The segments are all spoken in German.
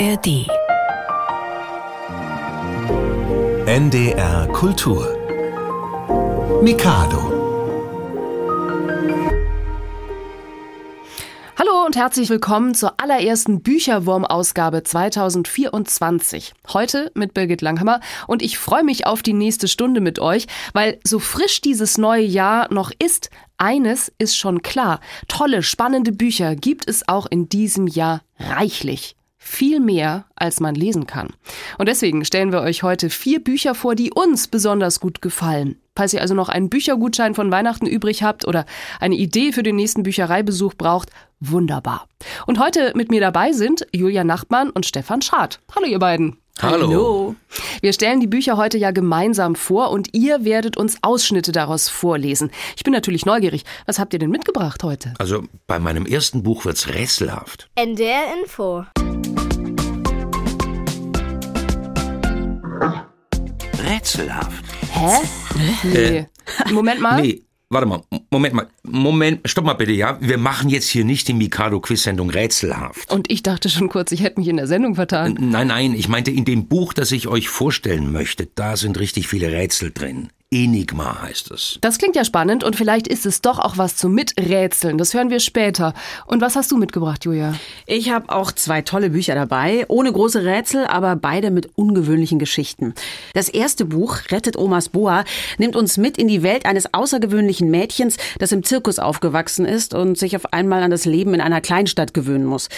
ARD. NDR Kultur. Mikado. Hallo und herzlich willkommen zur allerersten Bücherwurm-Ausgabe 2024. Heute mit Birgit Langhammer und ich freue mich auf die nächste Stunde mit euch, weil so frisch dieses neue Jahr noch ist, eines ist schon klar. Tolle, spannende Bücher gibt es auch in diesem Jahr reichlich viel mehr, als man lesen kann. Und deswegen stellen wir euch heute vier Bücher vor, die uns besonders gut gefallen. Falls ihr also noch einen Büchergutschein von Weihnachten übrig habt oder eine Idee für den nächsten Büchereibesuch braucht, wunderbar. Und heute mit mir dabei sind Julia Nachtmann und Stefan Schad. Hallo ihr beiden. Hallo. Wir stellen die Bücher heute ja gemeinsam vor und ihr werdet uns Ausschnitte daraus vorlesen. Ich bin natürlich neugierig. Was habt ihr denn mitgebracht heute? Also bei meinem ersten Buch wird's rätselhaft. NDR Info. Rätselhaft? Hä? Nee. Moment mal. Nee, warte mal. Moment mal. Moment, stopp mal bitte, ja? Wir machen jetzt hier nicht die Mikado-Quiz-Sendung rätselhaft. Und ich dachte schon kurz, ich hätte mich in der Sendung vertan. Nein, nein, ich meinte in dem Buch, das ich euch vorstellen möchte, da sind richtig viele Rätsel drin. Enigma heißt es. Das klingt ja spannend und vielleicht ist es doch auch was zum Miträtseln. Das hören wir später. Und was hast du mitgebracht, Julia? Ich habe auch zwei tolle Bücher dabei, ohne große Rätsel, aber beide mit ungewöhnlichen Geschichten. Das erste Buch, Rettet Omas Boa, nimmt uns mit in die Welt eines außergewöhnlichen Mädchens, das im Zirkus aufgewachsen ist und sich auf einmal an das Leben in einer Kleinstadt gewöhnen muss.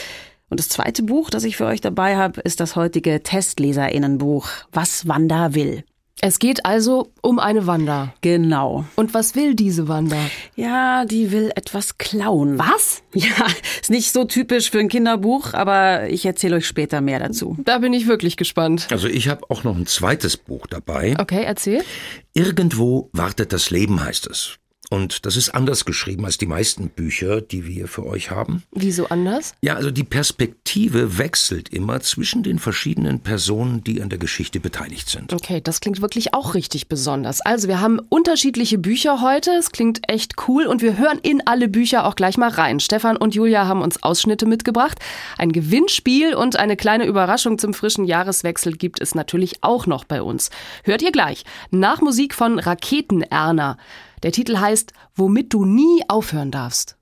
Und das zweite Buch, das ich für euch dabei habe, ist das heutige Testleserinnenbuch Was Wanda will. Es geht also um eine Wanda. Genau. Und was will diese Wanda? Ja, die will etwas klauen. Was? Ja, ist nicht so typisch für ein Kinderbuch, aber ich erzähle euch später mehr dazu. Da bin ich wirklich gespannt. Also ich habe auch noch ein zweites Buch dabei. Okay, erzähl. Irgendwo wartet das Leben, heißt es. Und das ist anders geschrieben als die meisten Bücher, die wir für euch haben. Wieso anders? Ja, also die Perspektive wechselt immer zwischen den verschiedenen Personen, die an der Geschichte beteiligt sind. Okay, das klingt wirklich auch richtig besonders. Also wir haben unterschiedliche Bücher heute. Es klingt echt cool und wir hören in alle Bücher auch gleich mal rein. Stefan und Julia haben uns Ausschnitte mitgebracht. Ein Gewinnspiel und eine kleine Überraschung zum frischen Jahreswechsel gibt es natürlich auch noch bei uns. Hört ihr gleich. Nach Musik von Raketen Erna. Der Titel heißt Womit du nie aufhören darfst.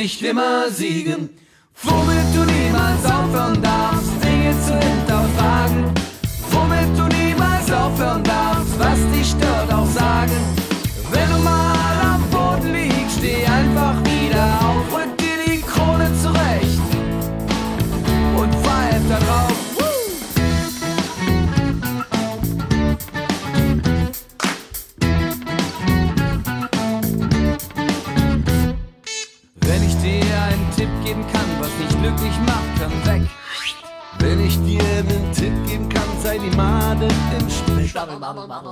Nicht immer siegen. Womit du niemals aufhören darfst, Dinge zu hinterfragen. Womit du niemals aufhören darfst, was dich stört, auch sagen. Wenn du mal glücklich macht, dann weg. Wenn ich dir einen Tipp geben kann, sei die Made im Stich.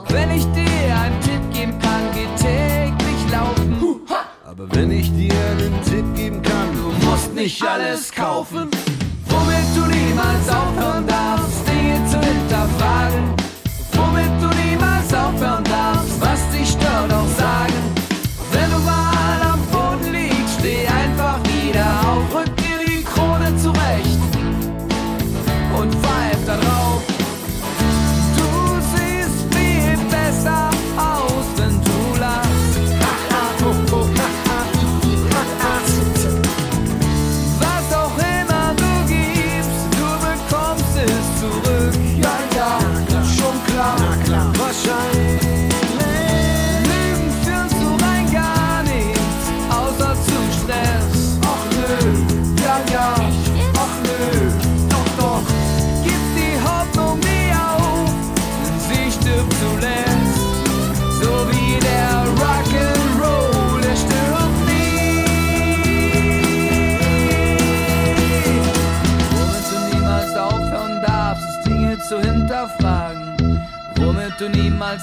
Wenn ich dir einen Tipp geben kann, geh täglich laufen. Aber wenn ich dir einen Tipp geben kann, du musst nicht alles kaufen. Womit du niemals aufhören darfst, Dinge zu hinterfragen. Womit du niemals aufhören darfst, was dich stört, auch sagen.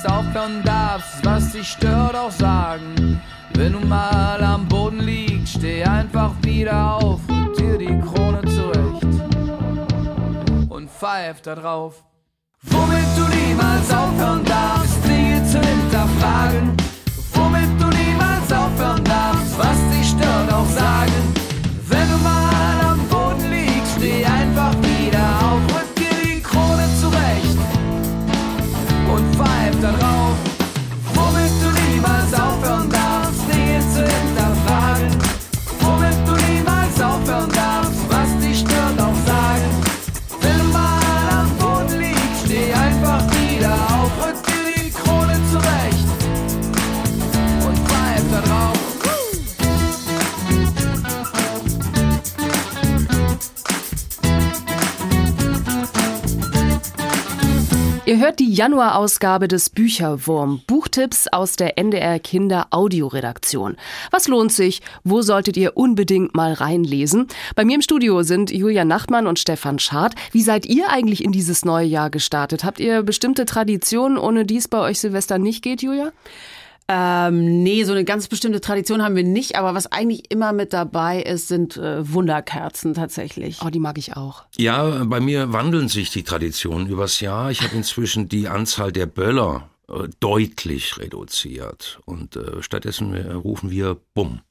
Aufhören darfst, was dich stört, auch sagen. Wenn du mal am Boden liegst, steh einfach wieder auf und dir die Krone zurecht und pfeif da drauf. Womit du niemals aufhören darfst, Dinge zu hinterfragen. Womit du niemals aufhören darfst, was dich stört, auch sagen. Wenn du mal am Boden liegst, steh einfach wieder und Ihr hört die Januarausgabe des Bücherwurm. Buchtipps aus der NDR Kinder Audioredaktion. Was lohnt sich? Wo solltet ihr unbedingt mal reinlesen? Bei mir im Studio sind Julia Nachtmann und Stefan Schad. Wie seid ihr eigentlich in dieses neue Jahr gestartet? Habt ihr bestimmte Traditionen, ohne die es bei euch Silvester nicht geht, Julia? Ähm, nee, so eine ganz bestimmte Tradition haben wir nicht, aber was eigentlich immer mit dabei ist, sind äh, Wunderkerzen tatsächlich. Oh, die mag ich auch. Ja, bei mir wandeln sich die Traditionen übers Jahr. Ich habe inzwischen die Anzahl der Böller äh, deutlich reduziert. Und äh, stattdessen äh, rufen wir Bumm.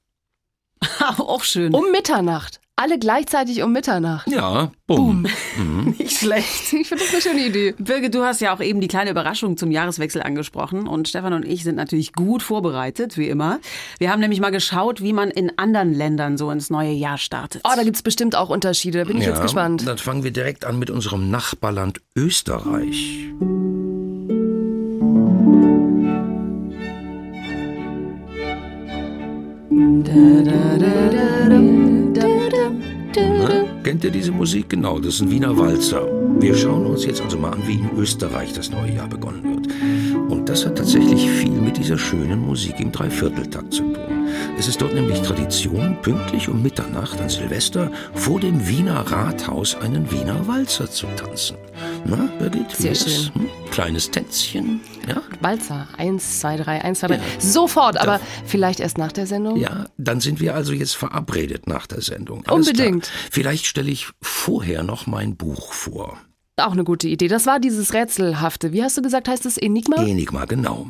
auch schön. Um Mitternacht. Alle gleichzeitig um Mitternacht. Ja, Bumm. Nicht schlecht. Ich finde das eine schöne Idee. Birgit, du hast ja auch eben die kleine Überraschung zum Jahreswechsel angesprochen und Stefan und ich sind natürlich gut vorbereitet, wie immer. Wir haben nämlich mal geschaut, wie man in anderen Ländern so ins neue Jahr startet. Oh, da gibt's bestimmt auch Unterschiede. Da bin ich ja, jetzt gespannt. Dann fangen wir direkt an mit unserem Nachbarland Österreich. Na, kennt ihr diese Musik? Genau, das ist ein Wiener Walzer. Wir schauen uns jetzt also mal an, wie in Österreich das neue Jahr begonnen wird. Und das hat tatsächlich viel mit dieser schönen Musik im Dreivierteltakt zu tun. Es ist dort nämlich Tradition, pünktlich um Mitternacht an Silvester vor dem Wiener Rathaus einen Wiener Walzer zu tanzen. Na, Birgit? wie Sehr schön. Hm? Kleines Tänzchen, ja? Walzer. Eins, zwei, drei, eins, zwei, drei. Sofort, aber vielleicht erst nach der Sendung? Ja, dann sind wir also jetzt verabredet nach der Sendung. Alles Unbedingt. Klar. Vielleicht stelle ich vorher noch mein Buch vor. Auch eine gute Idee. Das war dieses Rätselhafte. Wie hast du gesagt, heißt es Enigma? Enigma, genau.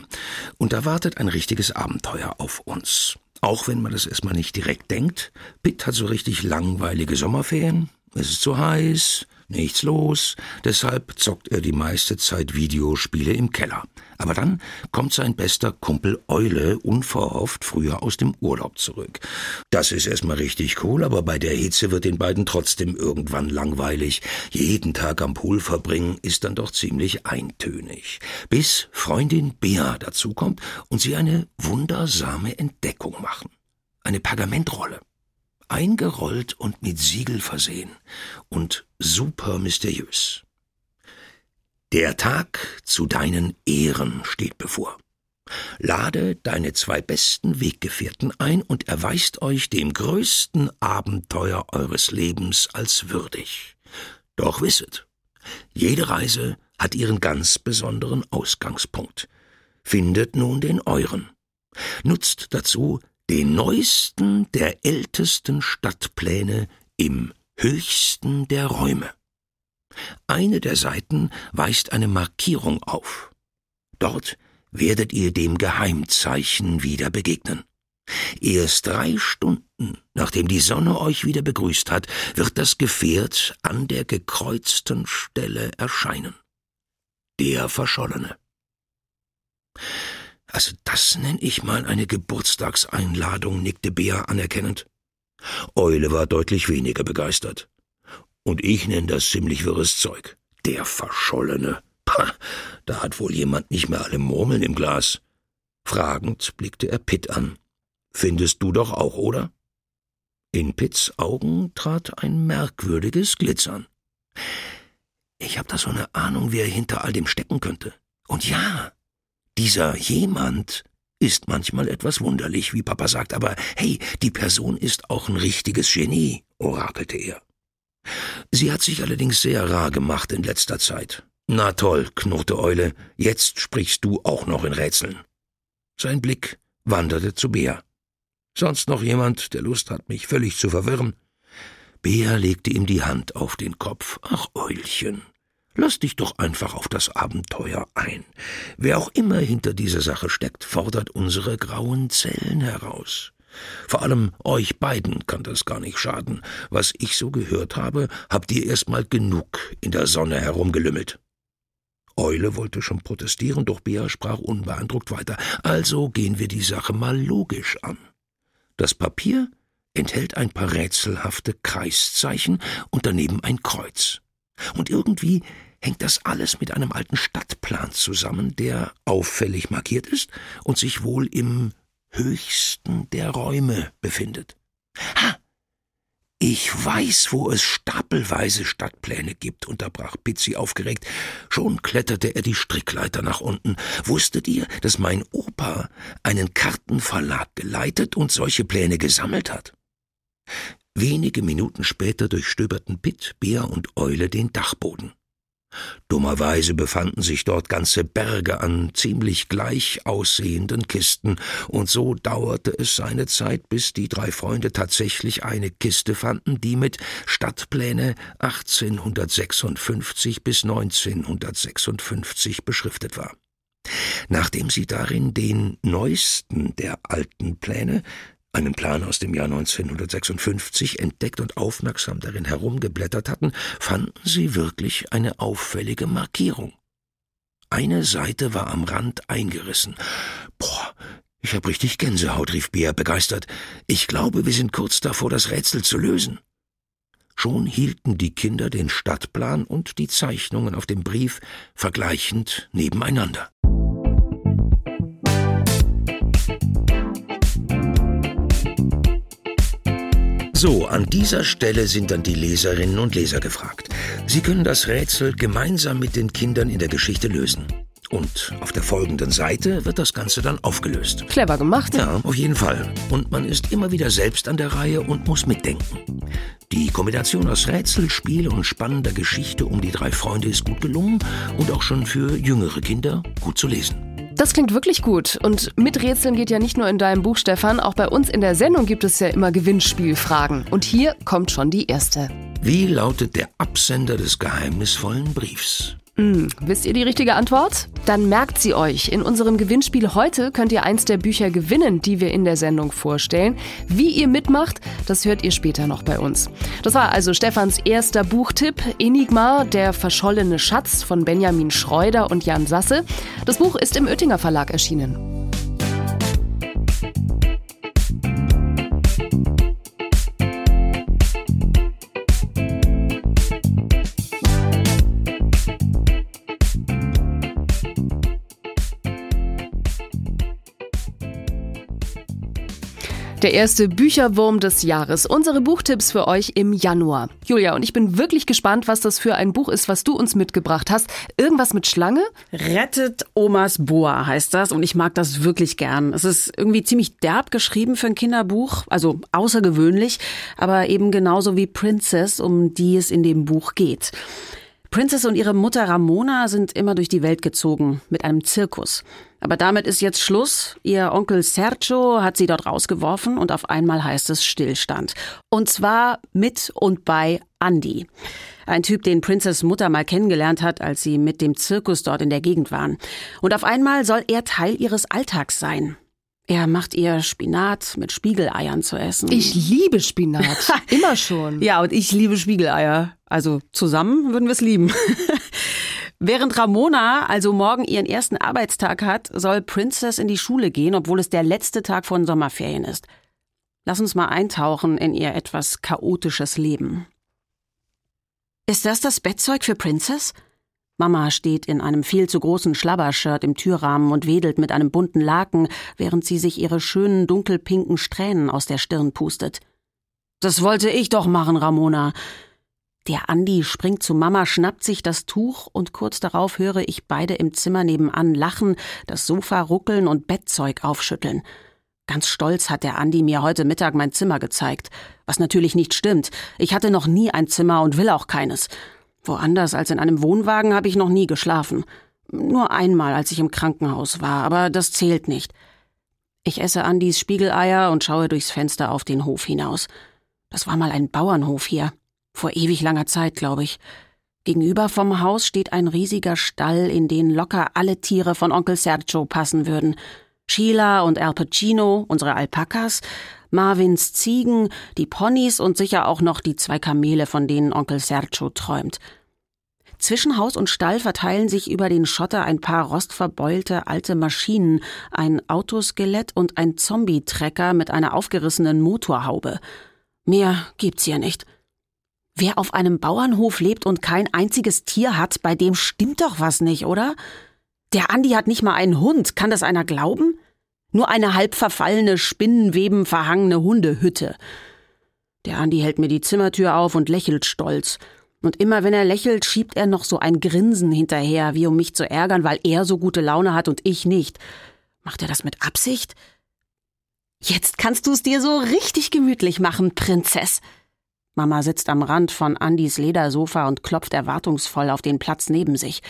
Und da wartet ein richtiges Abenteuer auf uns. Auch wenn man das erstmal nicht direkt denkt. Pitt hat so richtig langweilige Sommerferien. Es ist zu heiß, nichts los. Deshalb zockt er die meiste Zeit Videospiele im Keller. Aber dann kommt sein bester Kumpel Eule unverhofft früher aus dem Urlaub zurück. Das ist erstmal richtig cool, aber bei der Hitze wird den beiden trotzdem irgendwann langweilig. Jeden Tag am Pool verbringen ist dann doch ziemlich eintönig. Bis Freundin Bea dazukommt und sie eine wundersame Entdeckung machen. Eine Pergamentrolle. Eingerollt und mit Siegel versehen. Und super mysteriös. Der Tag zu deinen Ehren steht bevor. Lade deine zwei besten Weggefährten ein und erweist euch dem größten Abenteuer eures Lebens als würdig. Doch wisset, jede Reise hat ihren ganz besonderen Ausgangspunkt. Findet nun den euren. Nutzt dazu den neuesten der ältesten Stadtpläne im höchsten der Räume. Eine der Seiten weist eine Markierung auf. Dort werdet ihr dem Geheimzeichen wieder begegnen. Erst drei Stunden, nachdem die Sonne euch wieder begrüßt hat, wird das Gefährt an der gekreuzten Stelle erscheinen. Der Verschollene. Also das nenn ich mal eine Geburtstagseinladung, nickte Bea anerkennend. Eule war deutlich weniger begeistert. Und ich nenn das ziemlich wirres Zeug. Der Verschollene. Pah, da hat wohl jemand nicht mehr alle Murmeln im Glas. Fragend blickte er Pitt an. Findest du doch auch, oder? In Pitts Augen trat ein merkwürdiges Glitzern. Ich hab da so eine Ahnung, wer hinter all dem stecken könnte. Und ja, dieser jemand ist manchmal etwas wunderlich, wie Papa sagt, aber hey, die Person ist auch ein richtiges Genie, orakelte er. Sie hat sich allerdings sehr rar gemacht in letzter Zeit. Na toll, knurrte Eule, jetzt sprichst du auch noch in Rätseln. Sein Blick wanderte zu Bea. Sonst noch jemand, der Lust hat, mich völlig zu verwirren? Bea legte ihm die Hand auf den Kopf. Ach, Eulchen, lass dich doch einfach auf das Abenteuer ein. Wer auch immer hinter dieser Sache steckt, fordert unsere grauen Zellen heraus. Vor allem euch beiden kann das gar nicht schaden. Was ich so gehört habe, habt ihr erst mal genug in der Sonne herumgelümmelt. Eule wollte schon protestieren, doch Bea sprach unbeeindruckt weiter. Also gehen wir die Sache mal logisch an. Das Papier enthält ein paar rätselhafte Kreiszeichen und daneben ein Kreuz. Und irgendwie hängt das alles mit einem alten Stadtplan zusammen, der auffällig markiert ist und sich wohl im höchsten der Räume befindet. Ha! Ich weiß, wo es stapelweise Stadtpläne gibt, unterbrach Pizzi aufgeregt. Schon kletterte er die Strickleiter nach unten. Wusstet ihr, dass mein Opa einen Kartenverlag geleitet und solche Pläne gesammelt hat? Wenige Minuten später durchstöberten Pitt, Bär und Eule den Dachboden. Dummerweise befanden sich dort ganze Berge an ziemlich gleich aussehenden Kisten, und so dauerte es seine Zeit, bis die drei Freunde tatsächlich eine Kiste fanden, die mit Stadtpläne 1856 bis 1956 beschriftet war. Nachdem sie darin den neuesten der alten Pläne einen Plan aus dem Jahr 1956 entdeckt und aufmerksam darin herumgeblättert hatten, fanden sie wirklich eine auffällige Markierung. Eine Seite war am Rand eingerissen. Boah, ich hab richtig Gänsehaut, rief Bea begeistert. Ich glaube, wir sind kurz davor, das Rätsel zu lösen. Schon hielten die Kinder den Stadtplan und die Zeichnungen auf dem Brief vergleichend nebeneinander. So, an dieser Stelle sind dann die Leserinnen und Leser gefragt. Sie können das Rätsel gemeinsam mit den Kindern in der Geschichte lösen. Und auf der folgenden Seite wird das Ganze dann aufgelöst. Clever gemacht. Ja, auf jeden Fall. Und man ist immer wieder selbst an der Reihe und muss mitdenken. Die Kombination aus Rätsel, Spiel und spannender Geschichte um die drei Freunde ist gut gelungen und auch schon für jüngere Kinder gut zu lesen. Das klingt wirklich gut. Und mit Rätseln geht ja nicht nur in deinem Buch, Stefan. Auch bei uns in der Sendung gibt es ja immer Gewinnspielfragen. Und hier kommt schon die erste. Wie lautet der Absender des geheimnisvollen Briefs? Hm, wisst ihr die richtige Antwort? Dann merkt sie euch. In unserem Gewinnspiel heute könnt ihr eins der Bücher gewinnen, die wir in der Sendung vorstellen. Wie ihr mitmacht, das hört ihr später noch bei uns. Das war also Stefans erster Buchtipp, Enigma, der verschollene Schatz von Benjamin Schreuder und Jan Sasse. Das Buch ist im Oettinger Verlag erschienen. Der erste Bücherwurm des Jahres. Unsere Buchtipps für euch im Januar. Julia, und ich bin wirklich gespannt, was das für ein Buch ist, was du uns mitgebracht hast. Irgendwas mit Schlange? Rettet Omas Boa heißt das und ich mag das wirklich gern. Es ist irgendwie ziemlich derb geschrieben für ein Kinderbuch, also außergewöhnlich, aber eben genauso wie Princess, um die es in dem Buch geht. Princess und ihre Mutter Ramona sind immer durch die Welt gezogen mit einem Zirkus. Aber damit ist jetzt Schluss. Ihr Onkel Sergio hat sie dort rausgeworfen und auf einmal heißt es Stillstand. Und zwar mit und bei Andy. Ein Typ, den Princess Mutter mal kennengelernt hat, als sie mit dem Zirkus dort in der Gegend waren. Und auf einmal soll er Teil ihres Alltags sein. Er macht ihr Spinat mit Spiegeleiern zu essen. Ich liebe Spinat. Immer schon. Ja, und ich liebe Spiegeleier. Also zusammen würden wir es lieben. Während Ramona also morgen ihren ersten Arbeitstag hat, soll Princess in die Schule gehen, obwohl es der letzte Tag von Sommerferien ist. Lass uns mal eintauchen in ihr etwas chaotisches Leben. Ist das das Bettzeug für Princess? Mama steht in einem viel zu großen Schlabbershirt im Türrahmen und wedelt mit einem bunten Laken, während sie sich ihre schönen dunkelpinken Strähnen aus der Stirn pustet. Das wollte ich doch machen, Ramona. Der Andi springt zu Mama, schnappt sich das Tuch und kurz darauf höre ich beide im Zimmer nebenan lachen, das Sofa ruckeln und Bettzeug aufschütteln. Ganz stolz hat der Andi mir heute Mittag mein Zimmer gezeigt. Was natürlich nicht stimmt. Ich hatte noch nie ein Zimmer und will auch keines. Woanders als in einem Wohnwagen habe ich noch nie geschlafen. Nur einmal, als ich im Krankenhaus war, aber das zählt nicht. Ich esse Andys Spiegeleier und schaue durchs Fenster auf den Hof hinaus. Das war mal ein Bauernhof hier. Vor ewig langer Zeit, glaube ich. Gegenüber vom Haus steht ein riesiger Stall, in den locker alle Tiere von Onkel Sergio passen würden. Sheila und Al Pacino, unsere Alpakas, Marvins Ziegen, die Ponys und sicher auch noch die zwei Kamele, von denen Onkel Sergio träumt. Zwischen Haus und Stall verteilen sich über den Schotter ein paar rostverbeulte alte Maschinen, ein Autoskelett und ein Zombie-Trecker mit einer aufgerissenen Motorhaube. Mehr gibt's hier nicht. Wer auf einem Bauernhof lebt und kein einziges Tier hat, bei dem stimmt doch was nicht, oder? Der Andi hat nicht mal einen Hund. Kann das einer glauben? Nur eine halb verfallene, Spinnenweben verhangene Hundehütte. Der Andi hält mir die Zimmertür auf und lächelt stolz. Und immer wenn er lächelt, schiebt er noch so ein Grinsen hinterher, wie um mich zu ärgern, weil er so gute Laune hat und ich nicht. Macht er das mit Absicht? Jetzt kannst du es dir so richtig gemütlich machen, Prinzess. Mama sitzt am Rand von Andys Ledersofa und klopft erwartungsvoll auf den Platz neben sich.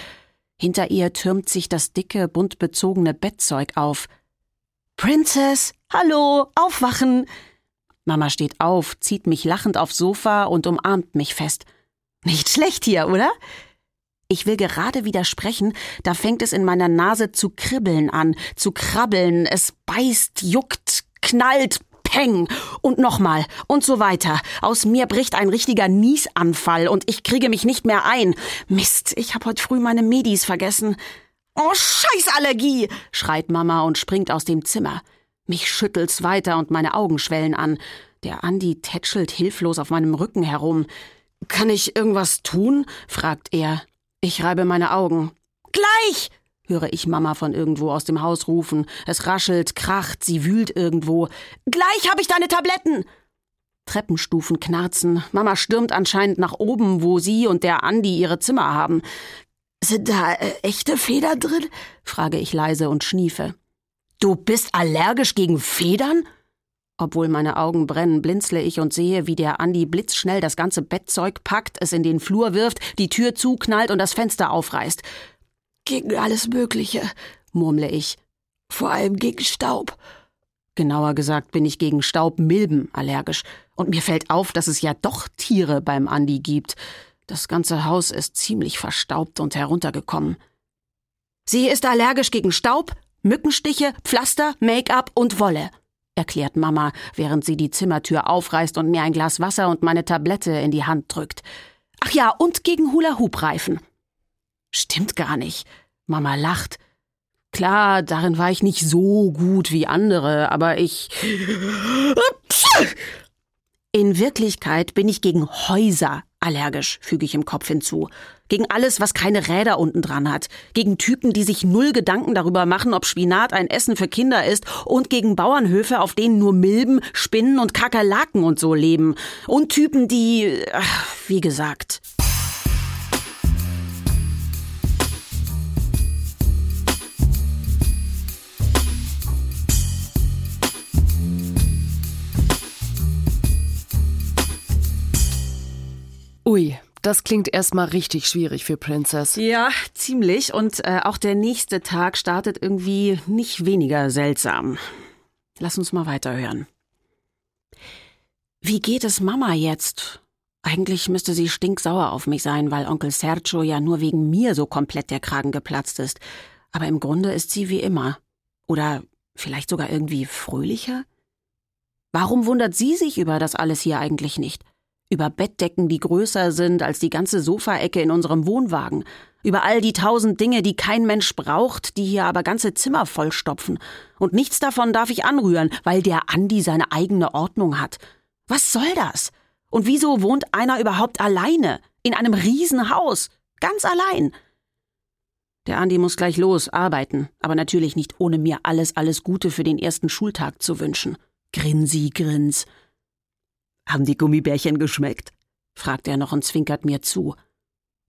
Hinter ihr türmt sich das dicke, bunt bezogene Bettzeug auf. Princess, hallo, aufwachen! Mama steht auf, zieht mich lachend aufs Sofa und umarmt mich fest. Nicht schlecht hier, oder? Ich will gerade widersprechen, da fängt es in meiner Nase zu kribbeln an, zu krabbeln, es beißt, juckt, knallt, Peng und nochmal und so weiter. Aus mir bricht ein richtiger Niesanfall und ich kriege mich nicht mehr ein. Mist, ich habe heute früh meine Medis vergessen. Oh, Scheißallergie! schreit Mama und springt aus dem Zimmer. Mich schüttelt's weiter und meine Augen schwellen an. Der Andi tätschelt hilflos auf meinem Rücken herum. Kann ich irgendwas tun? fragt er. Ich reibe meine Augen. Gleich! Höre ich Mama von irgendwo aus dem Haus rufen. Es raschelt, kracht, sie wühlt irgendwo. Gleich hab ich deine Tabletten! Treppenstufen knarzen. Mama stürmt anscheinend nach oben, wo sie und der Andi ihre Zimmer haben. Sind da äh, echte Federn drin? frage ich leise und schniefe. Du bist allergisch gegen Federn? Obwohl meine Augen brennen, blinzle ich und sehe, wie der Andi blitzschnell das ganze Bettzeug packt, es in den Flur wirft, die Tür zuknallt und das Fenster aufreißt. Gegen alles Mögliche, murmle ich. Vor allem gegen Staub. Genauer gesagt bin ich gegen Staubmilben allergisch. Und mir fällt auf, dass es ja doch Tiere beim Andi gibt. Das ganze Haus ist ziemlich verstaubt und heruntergekommen. Sie ist allergisch gegen Staub, Mückenstiche, Pflaster, Make-up und Wolle, erklärt Mama, während sie die Zimmertür aufreißt und mir ein Glas Wasser und meine Tablette in die Hand drückt. Ach ja, und gegen Hula-Hoop-Reifen. Stimmt gar nicht. Mama lacht. Klar, darin war ich nicht so gut wie andere, aber ich. In Wirklichkeit bin ich gegen Häuser allergisch, füge ich im Kopf hinzu. Gegen alles, was keine Räder unten dran hat. Gegen Typen, die sich null Gedanken darüber machen, ob Spinat ein Essen für Kinder ist. Und gegen Bauernhöfe, auf denen nur Milben, Spinnen und Kakerlaken und so leben. Und Typen, die. Wie gesagt. Ui, das klingt erstmal richtig schwierig für Princess. Ja, ziemlich. Und äh, auch der nächste Tag startet irgendwie nicht weniger seltsam. Lass uns mal weiterhören. Wie geht es Mama jetzt? Eigentlich müsste sie stinksauer auf mich sein, weil Onkel Sergio ja nur wegen mir so komplett der Kragen geplatzt ist. Aber im Grunde ist sie wie immer. Oder vielleicht sogar irgendwie fröhlicher? Warum wundert sie sich über das alles hier eigentlich nicht? Über Bettdecken, die größer sind als die ganze Sofaecke in unserem Wohnwagen, über all die tausend Dinge, die kein Mensch braucht, die hier aber ganze Zimmer vollstopfen. Und nichts davon darf ich anrühren, weil der Andi seine eigene Ordnung hat. Was soll das? Und wieso wohnt einer überhaupt alleine? In einem Riesenhaus? Ganz allein? Der Andi muss gleich los, arbeiten, aber natürlich nicht ohne mir alles, alles Gute für den ersten Schultag zu wünschen. Grinsi, grins. Haben die Gummibärchen geschmeckt? fragt er noch und zwinkert mir zu.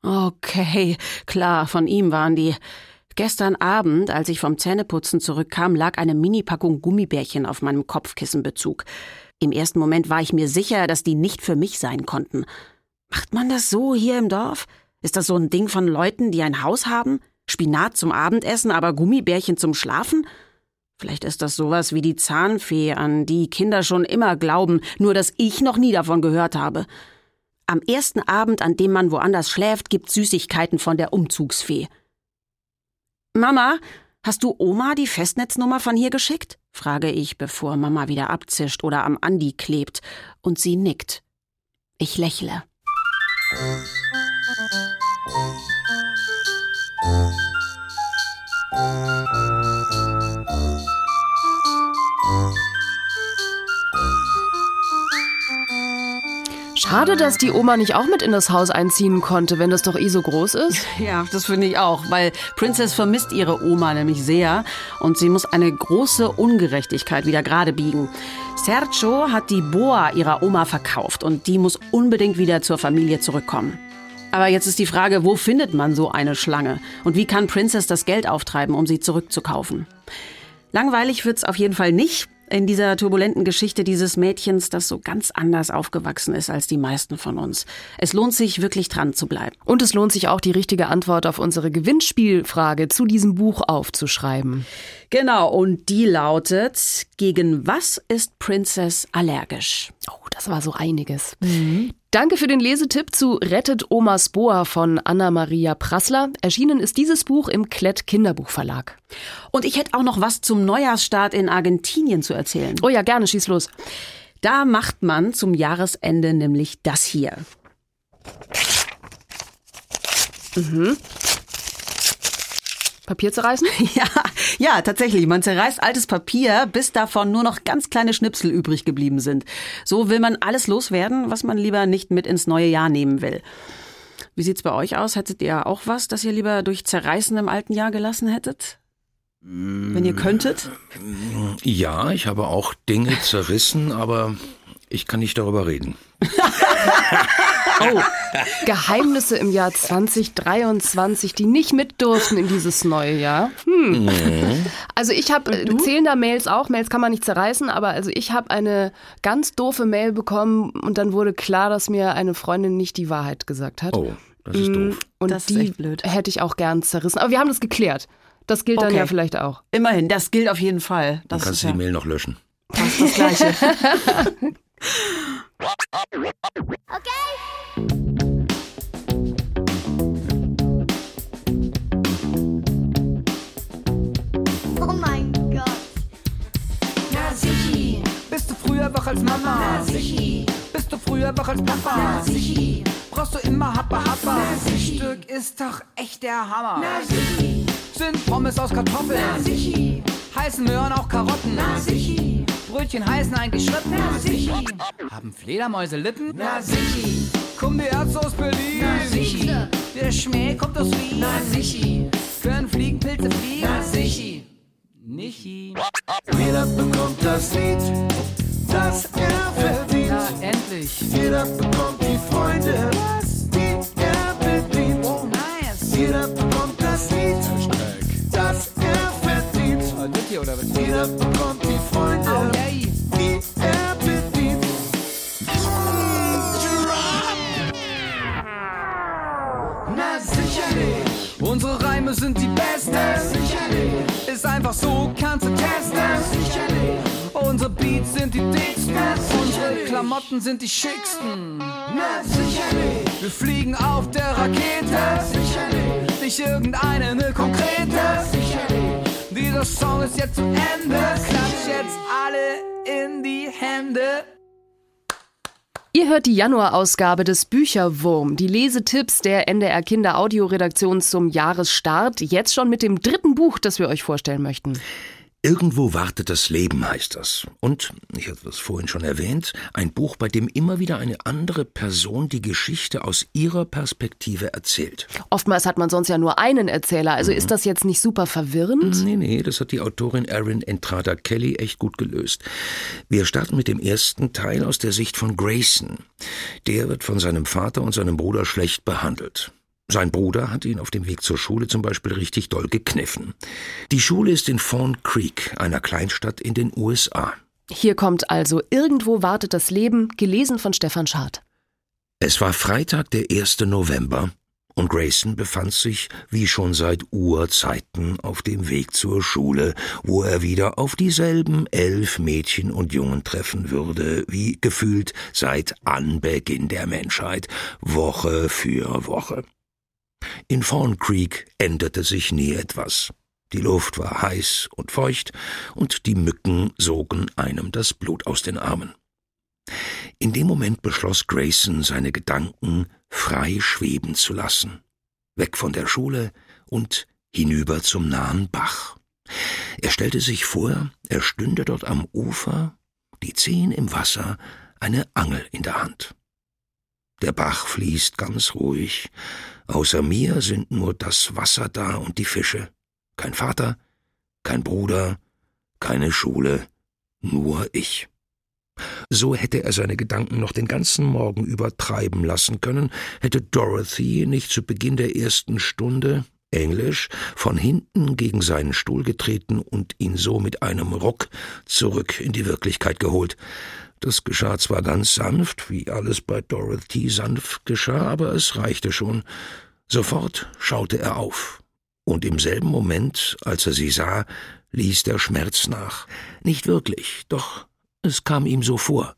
Okay, klar, von ihm waren die. Gestern Abend, als ich vom Zähneputzen zurückkam, lag eine Mini-Packung Gummibärchen auf meinem Kopfkissenbezug. Im ersten Moment war ich mir sicher, dass die nicht für mich sein konnten. Macht man das so hier im Dorf? Ist das so ein Ding von Leuten, die ein Haus haben? Spinat zum Abendessen, aber Gummibärchen zum Schlafen? Vielleicht ist das sowas wie die Zahnfee, an die Kinder schon immer glauben, nur dass ich noch nie davon gehört habe. Am ersten Abend, an dem man woanders schläft, gibt Süßigkeiten von der Umzugsfee. Mama, hast du Oma die Festnetznummer von hier geschickt? frage ich, bevor Mama wieder abzischt oder am Andi klebt, und sie nickt. Ich lächle. Schade, dass die Oma nicht auch mit in das Haus einziehen konnte, wenn das doch eh so groß ist. Ja, das finde ich auch, weil Princess vermisst ihre Oma nämlich sehr und sie muss eine große Ungerechtigkeit wieder gerade biegen. Sergio hat die Boa ihrer Oma verkauft und die muss unbedingt wieder zur Familie zurückkommen. Aber jetzt ist die Frage, wo findet man so eine Schlange? Und wie kann Princess das Geld auftreiben, um sie zurückzukaufen? Langweilig wird's auf jeden Fall nicht in dieser turbulenten Geschichte dieses Mädchens, das so ganz anders aufgewachsen ist als die meisten von uns. Es lohnt sich wirklich dran zu bleiben. Und es lohnt sich auch, die richtige Antwort auf unsere Gewinnspielfrage zu diesem Buch aufzuschreiben. Genau, und die lautet, gegen was ist Princess allergisch? Oh, das war so einiges. Mhm. Danke für den Lesetipp zu Rettet Omas Boa von Anna-Maria Prassler. Erschienen ist dieses Buch im Klett Kinderbuchverlag. Und ich hätte auch noch was zum Neujahrsstart in Argentinien zu erzählen. Oh ja, gerne, schieß los. Da macht man zum Jahresende nämlich das hier. Mhm. Papier zerreißen? Ja, ja, tatsächlich. Man zerreißt altes Papier, bis davon nur noch ganz kleine Schnipsel übrig geblieben sind. So will man alles loswerden, was man lieber nicht mit ins neue Jahr nehmen will. Wie sieht's bei euch aus? Hättet ihr auch was, das ihr lieber durch Zerreißen im alten Jahr gelassen hättet? Wenn ihr könntet? Ja, ich habe auch Dinge zerrissen, aber ich kann nicht darüber reden. oh, Geheimnisse im Jahr 2023, die nicht mit durften in dieses neue Jahr. Hm. Mhm. Also ich habe äh, zählen da Mails auch. Mails kann man nicht zerreißen, aber also ich habe eine ganz doofe Mail bekommen und dann wurde klar, dass mir eine Freundin nicht die Wahrheit gesagt hat. Oh, das ist doof. Und Das ist die echt blöd. hätte ich auch gern zerrissen. Aber wir haben das geklärt. Das gilt dann Okay. ja vielleicht auch. Immerhin, das gilt auf jeden Fall. Dann Das kannst ist du die ja Mail noch löschen. fast das Gleiche. Oh mein Gott. Na sichi, bist du früher wach als Mama? Na sichi, bist du früher wach als Papa? Na sichi, brauchst du immer Happa Happa? Na Frühstück ist doch echt der Hammer. Na sichi, sind Pommes aus Kartoffeln? Na sichi, heißen Möhren auch Karotten? Na sichi, Brötchen heißen eigentlich Schrippen? Na sichi, haben Fledermäuse Lippen? Na sichi, kommen die Ärzte aus Berlin? Na sichi, der Schmäh kommt aus Wien? Na sichi, können Fliegenpilze fliegen? Na sichi. Nichi. Jeder bekommt das Lied, das er verdient. Na, endlich. Jeder bekommt die Freunde, die er bedient. Oh, nice. Jeder bekommt hier oder was? Jeder bekommt die Freunde, Oh, yay. die er bedient. Na, sicherlich. Unsere Reime sind die besten. Na, sicherlich. Ist einfach so, kannst du testen. Na, sicherlich. Unsere Beats sind die dicksten. Na, Unsere Klamotten sind die schicksten. Na, sicherlich. Wir fliegen auf der Rakete. Na, sicherlich. Nicht irgendeine, eine konkrete. Dieser Song ist jetzt zu Ende. Klatsch jetzt alle in die Hände. Ihr hört die Januarausgabe des Bücherwurm, die Lesetipps der NDR Kinder Audioredaktion zum Jahresstart, jetzt schon mit dem dritten Buch, das wir euch vorstellen möchten. Irgendwo wartet das Leben, heißt das. Und, ich hatte das vorhin schon erwähnt, ein Buch, bei dem immer wieder eine andere Person die Geschichte aus ihrer Perspektive erzählt. Oftmals hat man sonst ja nur einen Erzähler, also ist das jetzt nicht super verwirrend? Nee, nee, das hat die Autorin Erin Entrada Kelly echt gut gelöst. Wir starten mit dem ersten Teil aus der Sicht von Grayson. Der wird von seinem Vater und seinem Bruder schlecht behandelt. Sein Bruder hat ihn auf dem Weg zur Schule zum Beispiel richtig doll gekniffen. Die Schule ist in Fawn Creek, einer Kleinstadt in den USA. Hier kommt also Irgendwo wartet das Leben, gelesen von Stefan Schad. Es war Freitag, der 1. November, und Grayson befand sich wie schon seit Urzeiten auf dem Weg zur Schule, wo er wieder auf dieselben elf Mädchen und Jungen treffen würde, wie gefühlt seit Anbeginn der Menschheit, Woche für Woche. In Fawn Creek änderte sich nie etwas. Die Luft war heiß und feucht, und die Mücken sogen einem das Blut aus den Armen. In dem Moment beschloss Grayson, seine Gedanken frei schweben zu lassen, weg von der Schule und hinüber zum nahen Bach. Er stellte sich vor, er stünde dort am Ufer, die Zehen im Wasser, eine Angel in der Hand. Der Bach fließt ganz ruhig, außer mir sind nur das Wasser da und die Fische. Kein Vater, kein Bruder, keine Schule, nur ich. So hätte er seine Gedanken noch den ganzen Morgen übertreiben lassen können, hätte Dorothy nicht zu Beginn der ersten Stunde Englisch von hinten gegen seinen Stuhl getreten und ihn so mit einem Ruck zurück in die Wirklichkeit geholt. Das geschah zwar ganz sanft, wie alles bei Dorothy sanft geschah, aber es reichte schon. Sofort schaute er auf. Und im selben Moment, als er sie sah, ließ der Schmerz nach. Nicht wirklich, doch es kam ihm so vor.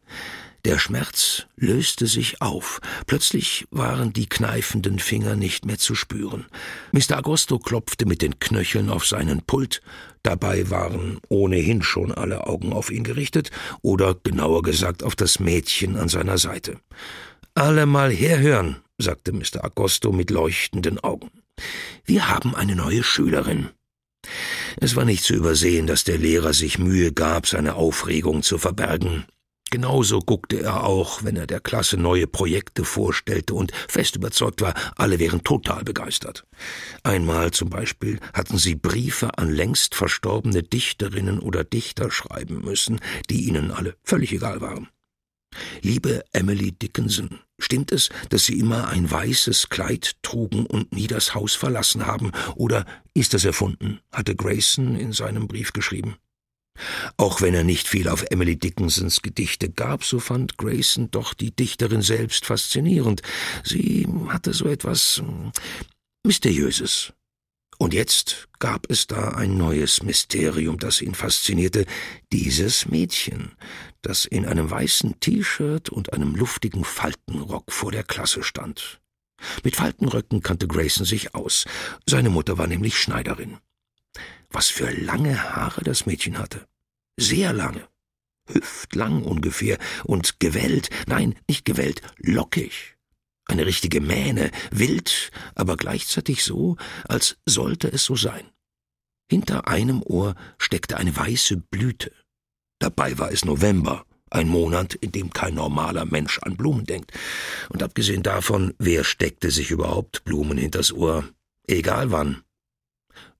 Der Schmerz löste sich auf. Plötzlich waren die kneifenden Finger nicht mehr zu spüren. Mr. Agosto klopfte mit den Knöcheln auf seinen Pult. Dabei waren ohnehin schon alle Augen auf ihn gerichtet, oder genauer gesagt auf das Mädchen an seiner Seite. Alle mal herhören, sagte Mr. Agosto mit leuchtenden Augen. Wir haben eine neue Schülerin. Es war nicht zu übersehen, dass der Lehrer sich Mühe gab, seine Aufregung zu verbergen. Genauso guckte er auch, wenn er der Klasse neue Projekte vorstellte und fest überzeugt war, alle wären total begeistert. Einmal zum Beispiel hatten sie Briefe an längst verstorbene Dichterinnen oder Dichter schreiben müssen, die ihnen alle völlig egal waren. Liebe Emily Dickinson, stimmt es, dass Sie immer ein weißes Kleid trugen und nie das Haus verlassen haben, oder ist das erfunden? hatte Grayson in seinem Brief geschrieben. Auch wenn er nicht viel auf Emily Dickinsons Gedichte gab, so fand Grayson doch die Dichterin selbst faszinierend. Sie hatte so etwas hm, Mysteriöses. Und jetzt gab es da ein neues Mysterium, das ihn faszinierte. Dieses Mädchen, das in einem weißen T-Shirt und einem luftigen Faltenrock vor der Klasse stand. Mit Faltenröcken kannte Grayson sich aus. Seine Mutter war nämlich Schneiderin. Was für lange Haare das Mädchen hatte. Sehr lange. Hüftlang ungefähr und gewellt, nein, nicht gewellt, lockig. Eine richtige Mähne, wild, aber gleichzeitig so, als sollte es so sein. Hinter einem Ohr steckte eine weiße Blüte. Dabei war es November, ein Monat, in dem kein normaler Mensch an Blumen denkt. Und abgesehen davon, wer steckte sich überhaupt Blumen hinters Ohr? Egal wann.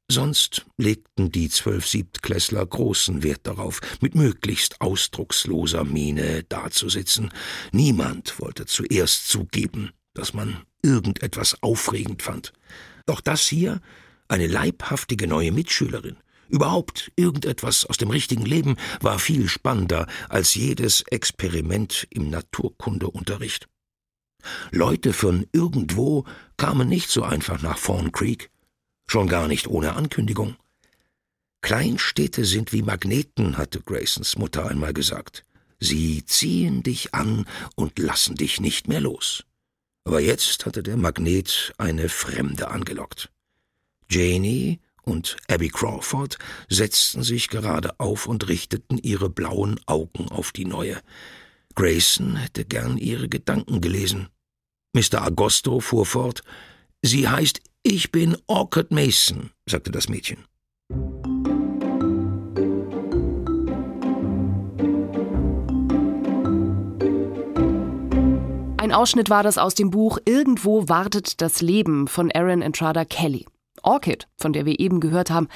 Sonst legten die zwölf Siebtklässler großen Wert darauf, mit möglichst ausdrucksloser Miene dazusitzen. Niemand wollte zuerst zugeben, dass man irgendetwas aufregend fand. Doch das hier, eine leibhaftige neue Mitschülerin, überhaupt irgendetwas aus dem richtigen Leben, war viel spannender als jedes Experiment im Naturkundeunterricht. Leute von irgendwo kamen nicht so einfach nach Fawn Creek schon gar nicht ohne Ankündigung. Kleinstädte sind wie Magneten, hatte Graysons Mutter einmal gesagt. Sie ziehen dich an und lassen dich nicht mehr los. Aber jetzt hatte der Magnet eine Fremde angelockt. Janie und Abby Crawford setzten sich gerade auf und richteten ihre blauen Augen auf die neue. Grayson hätte gern ihre Gedanken gelesen. Mr. Agosto fuhr fort. Sie heißt ich bin Orchid Mason, sagte das Mädchen. Ein Ausschnitt war das aus dem Buch Irgendwo wartet das Leben von Aaron Entrada Kelly. Orchid, von der wir eben gehört haben,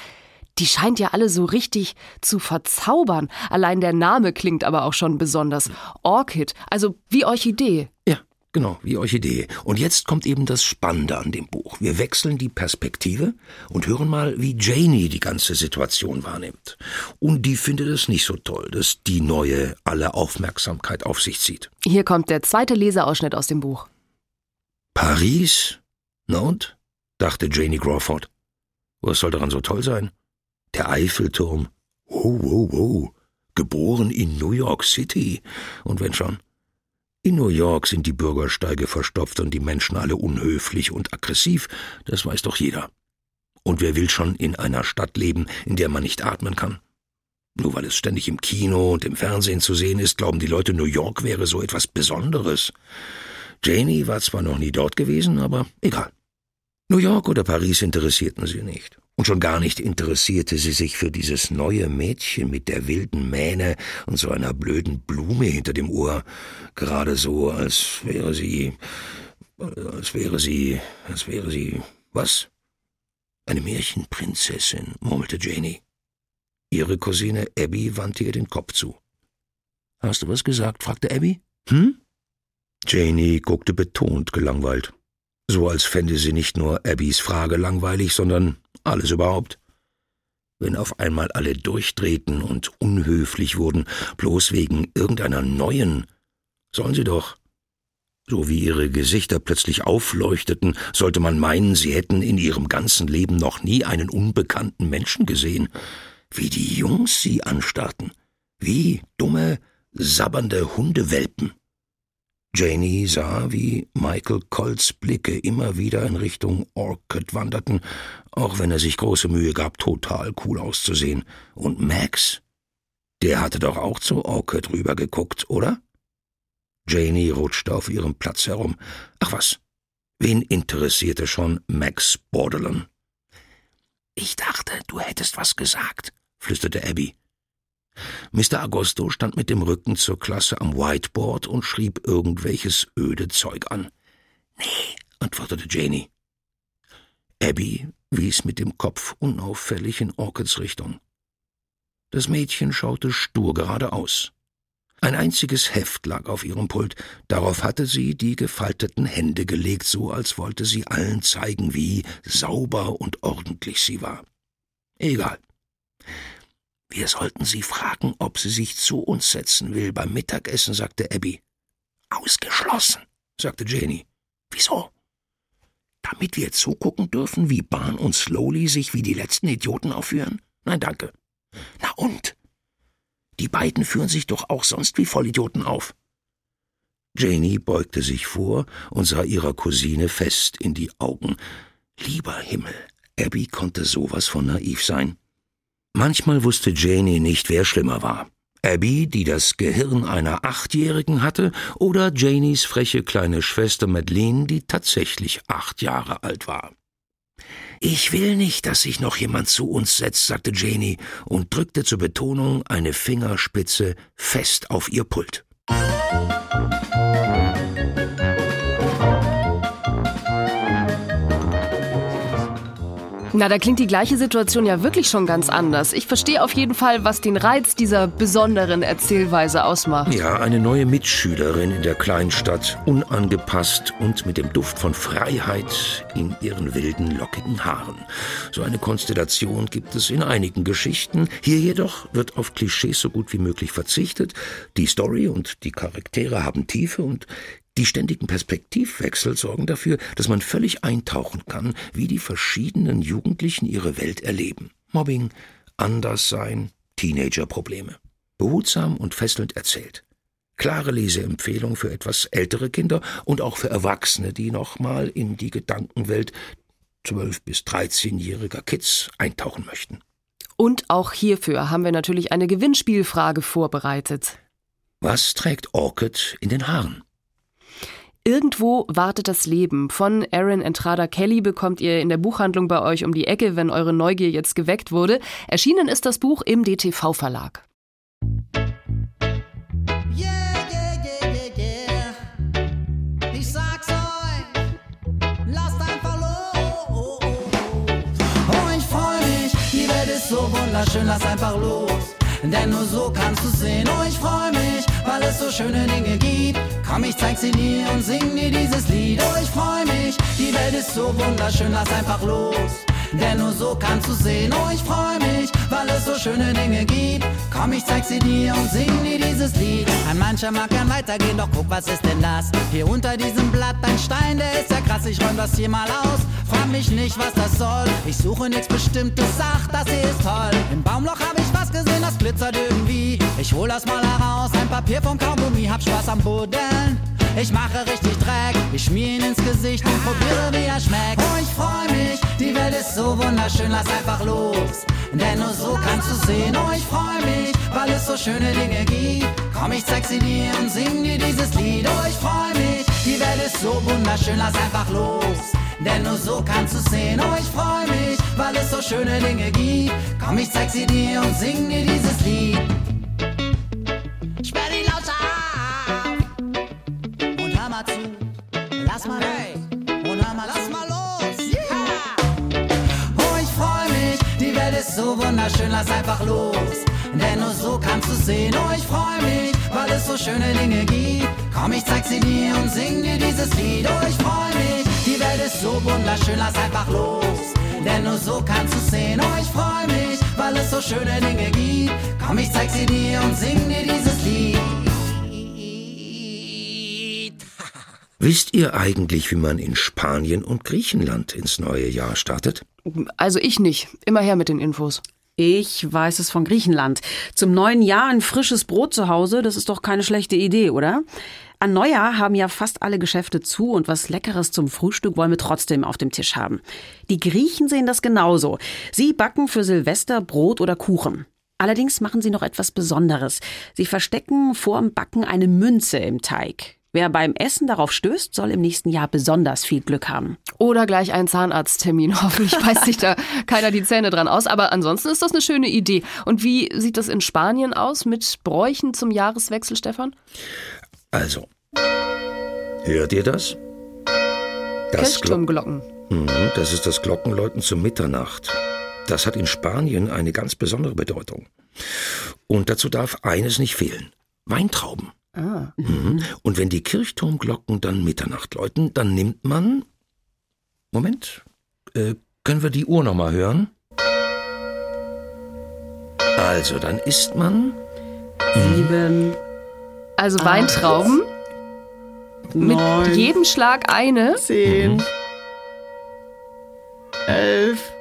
die scheint ja alle so richtig zu verzaubern. Allein der Name klingt aber auch schon besonders. Orchid, also wie Orchidee. Ja, Genau, wie Orchidee. Und jetzt kommt eben das Spannende an dem Buch. Wir wechseln die Perspektive und hören mal, wie Janie die ganze Situation wahrnimmt. Und die findet es nicht so toll, dass die Neue alle Aufmerksamkeit auf sich zieht. Hier kommt der zweite Leseausschnitt aus dem Buch. Paris Na und? dachte Janie Crawford. Was soll daran so toll sein? Der Eiffelturm. Wow, wow, wow. Geboren in New York City. Und wenn schon. In New York sind die Bürgersteige verstopft und die Menschen alle unhöflich und aggressiv, das weiß doch jeder. Und wer will schon in einer Stadt leben, in der man nicht atmen kann? Nur weil es ständig im Kino und im Fernsehen zu sehen ist, glauben die Leute, New York wäre so etwas Besonderes. Janie war zwar noch nie dort gewesen, aber egal. New York oder Paris interessierten sie nicht. Und schon gar nicht interessierte sie sich für dieses neue Mädchen mit der wilden Mähne und so einer blöden Blume hinter dem Ohr. Gerade so, als wäre sie. als wäre sie. als wäre sie. was? Eine Märchenprinzessin, murmelte Janie. Ihre Cousine Abby wandte ihr den Kopf zu. Hast du was gesagt? fragte Abby. Hm? Janie guckte betont gelangweilt. So als fände sie nicht nur Abbys Frage langweilig, sondern alles überhaupt. Wenn auf einmal alle durchdrehten und unhöflich wurden, bloß wegen irgendeiner neuen, sollen sie doch. So wie ihre Gesichter plötzlich aufleuchteten, sollte man meinen, sie hätten in ihrem ganzen Leben noch nie einen unbekannten Menschen gesehen. Wie die Jungs sie anstarrten. Wie dumme, sabbernde Hundewelpen. Janie sah, wie Michael Colts Blicke immer wieder in Richtung Orchid wanderten, auch wenn er sich große Mühe gab, total cool auszusehen. Und Max? Der hatte doch auch zu Orchid rübergeguckt, oder? Janie rutschte auf ihrem Platz herum. Ach was, wen interessierte schon Max Borderland? Ich dachte, du hättest was gesagt, flüsterte Abby. Mr. Agosto stand mit dem Rücken zur Klasse am Whiteboard und schrieb irgendwelches öde Zeug an. Nee, antwortete Janie. Abby wies mit dem Kopf unauffällig in Orchids Richtung. Das Mädchen schaute stur geradeaus. Ein einziges Heft lag auf ihrem Pult, darauf hatte sie die gefalteten Hände gelegt, so als wollte sie allen zeigen, wie sauber und ordentlich sie war. Egal. Wir sollten sie fragen, ob sie sich zu uns setzen will beim Mittagessen, sagte Abby. Ausgeschlossen, sagte Janie. Wieso? Damit wir zugucken dürfen, wie Bahn und Slowly sich wie die letzten Idioten aufführen? Nein, danke. Na und? Die beiden führen sich doch auch sonst wie Vollidioten auf. Janie beugte sich vor und sah ihrer Cousine fest in die Augen. Lieber Himmel, Abby konnte sowas von naiv sein. Manchmal wusste Janie nicht, wer schlimmer war. Abby, die das Gehirn einer Achtjährigen hatte, oder Janies freche kleine Schwester Madeleine, die tatsächlich acht Jahre alt war. Ich will nicht, dass sich noch jemand zu uns setzt, sagte Janie und drückte zur Betonung eine Fingerspitze fest auf ihr Pult. Na, da klingt die gleiche Situation ja wirklich schon ganz anders. Ich verstehe auf jeden Fall, was den Reiz dieser besonderen Erzählweise ausmacht. Ja, eine neue Mitschülerin in der Kleinstadt, unangepasst und mit dem Duft von Freiheit in ihren wilden, lockigen Haaren. So eine Konstellation gibt es in einigen Geschichten. Hier jedoch wird auf Klischees so gut wie möglich verzichtet. Die Story und die Charaktere haben Tiefe und die ständigen Perspektivwechsel sorgen dafür, dass man völlig eintauchen kann, wie die verschiedenen Jugendlichen ihre Welt erleben. Mobbing, Anderssein, Teenagerprobleme. Behutsam und fesselnd erzählt. Klare Leseempfehlung für etwas ältere Kinder und auch für Erwachsene, die nochmal in die Gedankenwelt zwölf bis dreizehnjähriger Kids eintauchen möchten. Und auch hierfür haben wir natürlich eine Gewinnspielfrage vorbereitet. Was trägt Orchid in den Haaren? Irgendwo wartet das Leben. Von Aaron Entrada Kelly bekommt ihr in der Buchhandlung bei euch um die Ecke, wenn eure Neugier jetzt geweckt wurde. Erschienen ist das Buch im DTV Verlag. so wunderschön, lass einfach los. Denn nur so kannst du sehen, oh ich freu mich, weil es so schöne Dinge gibt. Komm, ich zeig sie dir und sing dir dieses Lied, oh ich freu mich, die Welt ist so wunderschön, lass einfach los. Denn nur so kannst du sehen, oh ich freu mich, weil es so schöne Dinge gibt. Komm, ich zeig sie dir und sing dir dieses Lied. Ein mancher mag gern weitergehen, doch guck, was ist denn das? Hier unter diesem Blatt ein Stein, der ist ja krass, ich räum das hier mal aus. Frag mich nicht, was das soll. Ich suche nichts Bestimmtes, sag, das hier ist toll. Im Baumloch hab ich was gesehen, das glitzert irgendwie. Ich hol das mal heraus, ein Papier vom Kaugummi, hab Spaß am Buddeln. Ich mache richtig Dreck, ich schmier ihn ins Gesicht und probiere, wie er schmeckt. Oh, ich freu mich, die Welt ist so wunderschön, lass einfach los. Denn nur so kannst du sehen, oh, ich freu mich, weil es so schöne Dinge gibt. Komm, ich zeig sie dir und sing dir dieses Lied. Oh, ich freu mich, die Welt ist so wunderschön, lass einfach los. Denn nur so kannst du sehen, oh, ich freu mich, weil es so schöne Dinge gibt. Komm, ich zeig sie dir und sing dir dieses Lied. Mal zu. Lass mal hey. und hör mal Lass mal los. Yeah. Oh, ich freu mich, die Welt ist so wunderschön, lass einfach los. Denn nur so kannst du sehen, oh, ich freu mich, weil es so schöne Dinge gibt. Komm, ich zeig sie dir und sing dir dieses Lied. Oh, ich freu mich, die Welt ist so wunderschön, lass einfach los. Denn nur so kannst du sehen, oh, ich freu mich, weil es so schöne Dinge gibt. Komm, ich zeig sie dir und sing dir dieses Lied. Wisst ihr eigentlich, wie man in Spanien und Griechenland ins neue Jahr startet? Also ich nicht. Immer her mit den Infos. Ich weiß es von Griechenland. Zum neuen Jahr ein frisches Brot zu Hause, das ist doch keine schlechte Idee, oder? An Neujahr haben ja fast alle Geschäfte zu und was Leckeres zum Frühstück wollen wir trotzdem auf dem Tisch haben. Die Griechen sehen das genauso. Sie backen für Silvester Brot oder Kuchen. Allerdings machen sie noch etwas Besonderes. Sie verstecken vorm Backen eine Münze im Teig. Wer beim Essen darauf stößt, soll im nächsten Jahr besonders viel Glück haben. Oder gleich einen Zahnarzttermin. Hoffentlich beißt sich da keiner die Zähne dran aus. Aber ansonsten ist das eine schöne Idee. Und wie sieht das in Spanien aus mit Bräuchen zum Jahreswechsel, Stefan? Also, hört ihr das? Das, Glock Kirchturmglocken. Mhm, das ist das Glockenläuten zur Mitternacht. Das hat in Spanien eine ganz besondere Bedeutung. Und dazu darf eines nicht fehlen. Weintrauben. Ah. Mhm. Und wenn die Kirchturmglocken dann Mitternacht läuten, dann nimmt man. Moment. Äh, können wir die Uhr nochmal hören? Also, dann isst man. Sieben, Also Weintrauben. Mit neun, jedem Schlag eine. zehn, elf,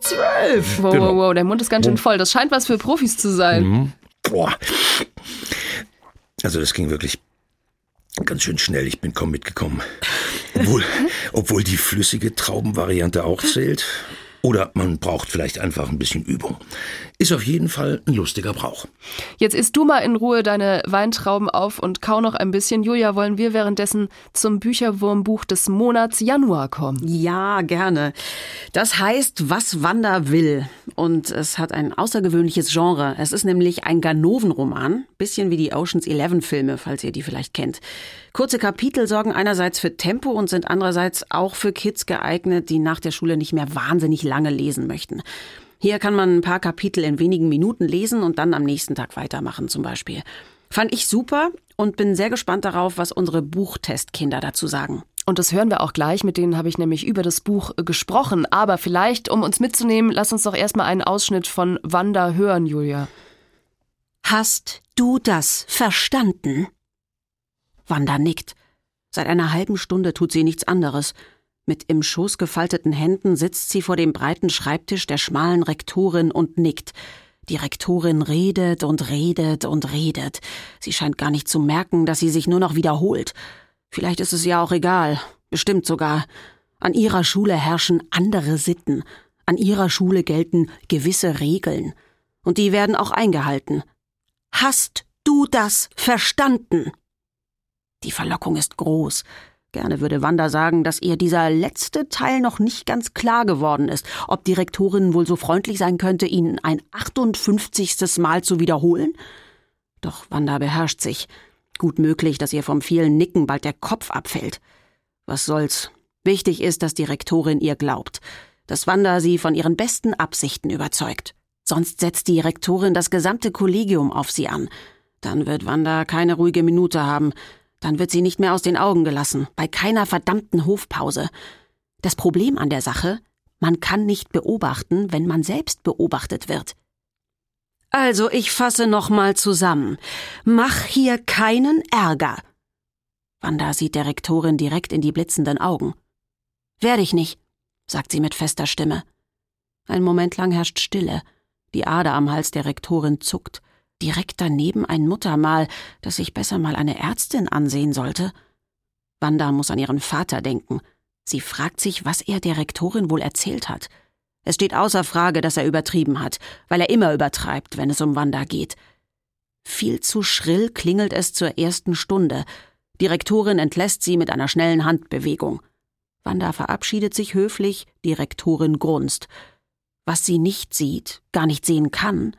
zwölf. Wow, Genau. wow, wow, der Mund ist ganz schön voll. Das scheint was für Profis zu sein. Mhm. Boah. Also, das ging wirklich ganz schön schnell. Ich bin kaum mitgekommen. Obwohl, obwohl die flüssige Traubenvariante auch zählt. Oder man braucht vielleicht einfach ein bisschen Übung. Ist auf jeden Fall ein lustiger Brauch. Jetzt isst du mal in Ruhe deine Weintrauben auf und kau noch ein bisschen. Julia, wollen wir währenddessen zum Bücherwurmbuch des Monats Januar kommen? Ja, gerne. Das heißt, was Wanda will. Und es hat ein außergewöhnliches Genre. Es ist nämlich ein Ganoven-Roman. Bisschen wie die Oceans 11 Filme, falls ihr die vielleicht kennt. Kurze Kapitel sorgen einerseits für Tempo und sind andererseits auch für Kids geeignet, die nach der Schule nicht mehr wahnsinnig lange lesen möchten. Hier kann man ein paar Kapitel in wenigen Minuten lesen und dann am nächsten Tag weitermachen zum Beispiel. Fand ich super und bin sehr gespannt darauf, was unsere Buchtestkinder dazu sagen. Und das hören wir auch gleich, mit denen habe ich nämlich über das Buch äh, gesprochen. Aber vielleicht, um uns mitzunehmen, lass uns doch erstmal einen Ausschnitt von Wanda hören, Julia. Hast du das verstanden? Wanda nickt. Seit einer halben Stunde tut sie nichts anderes. Mit im Schoß gefalteten Händen sitzt sie vor dem breiten Schreibtisch der schmalen Rektorin und nickt. Die Rektorin redet und redet und redet. Sie scheint gar nicht zu merken, dass sie sich nur noch wiederholt. Vielleicht ist es ja auch egal. Bestimmt sogar. An ihrer Schule herrschen andere Sitten. An ihrer Schule gelten gewisse Regeln. Und die werden auch eingehalten. Hast du das verstanden? Die Verlockung ist groß. Gerne würde Wanda sagen, dass ihr dieser letzte Teil noch nicht ganz klar geworden ist, ob die Rektorin wohl so freundlich sein könnte, ihn ein 58. Mal zu wiederholen. Doch Wanda beherrscht sich. Gut möglich, dass ihr vom vielen Nicken bald der Kopf abfällt. Was soll's? Wichtig ist, dass die Rektorin ihr glaubt, dass Wanda sie von ihren besten Absichten überzeugt. Sonst setzt die Rektorin das gesamte Kollegium auf sie an. Dann wird Wanda keine ruhige Minute haben. Dann wird sie nicht mehr aus den Augen gelassen, bei keiner verdammten Hofpause. Das Problem an der Sache, man kann nicht beobachten, wenn man selbst beobachtet wird. Also, ich fasse nochmal zusammen. Mach hier keinen Ärger. Wanda sieht der Rektorin direkt in die blitzenden Augen. Werde ich nicht, sagt sie mit fester Stimme. Ein Moment lang herrscht Stille. Die Ader am Hals der Rektorin zuckt. Direkt daneben ein Muttermal, das sich besser mal eine Ärztin ansehen sollte. Wanda muss an ihren Vater denken. Sie fragt sich, was er der Rektorin wohl erzählt hat. Es steht außer Frage, dass er übertrieben hat, weil er immer übertreibt, wenn es um Wanda geht. Viel zu schrill klingelt es zur ersten Stunde. Die Rektorin entlässt sie mit einer schnellen Handbewegung. Wanda verabschiedet sich höflich, die Rektorin grunzt. Was sie nicht sieht, gar nicht sehen kann,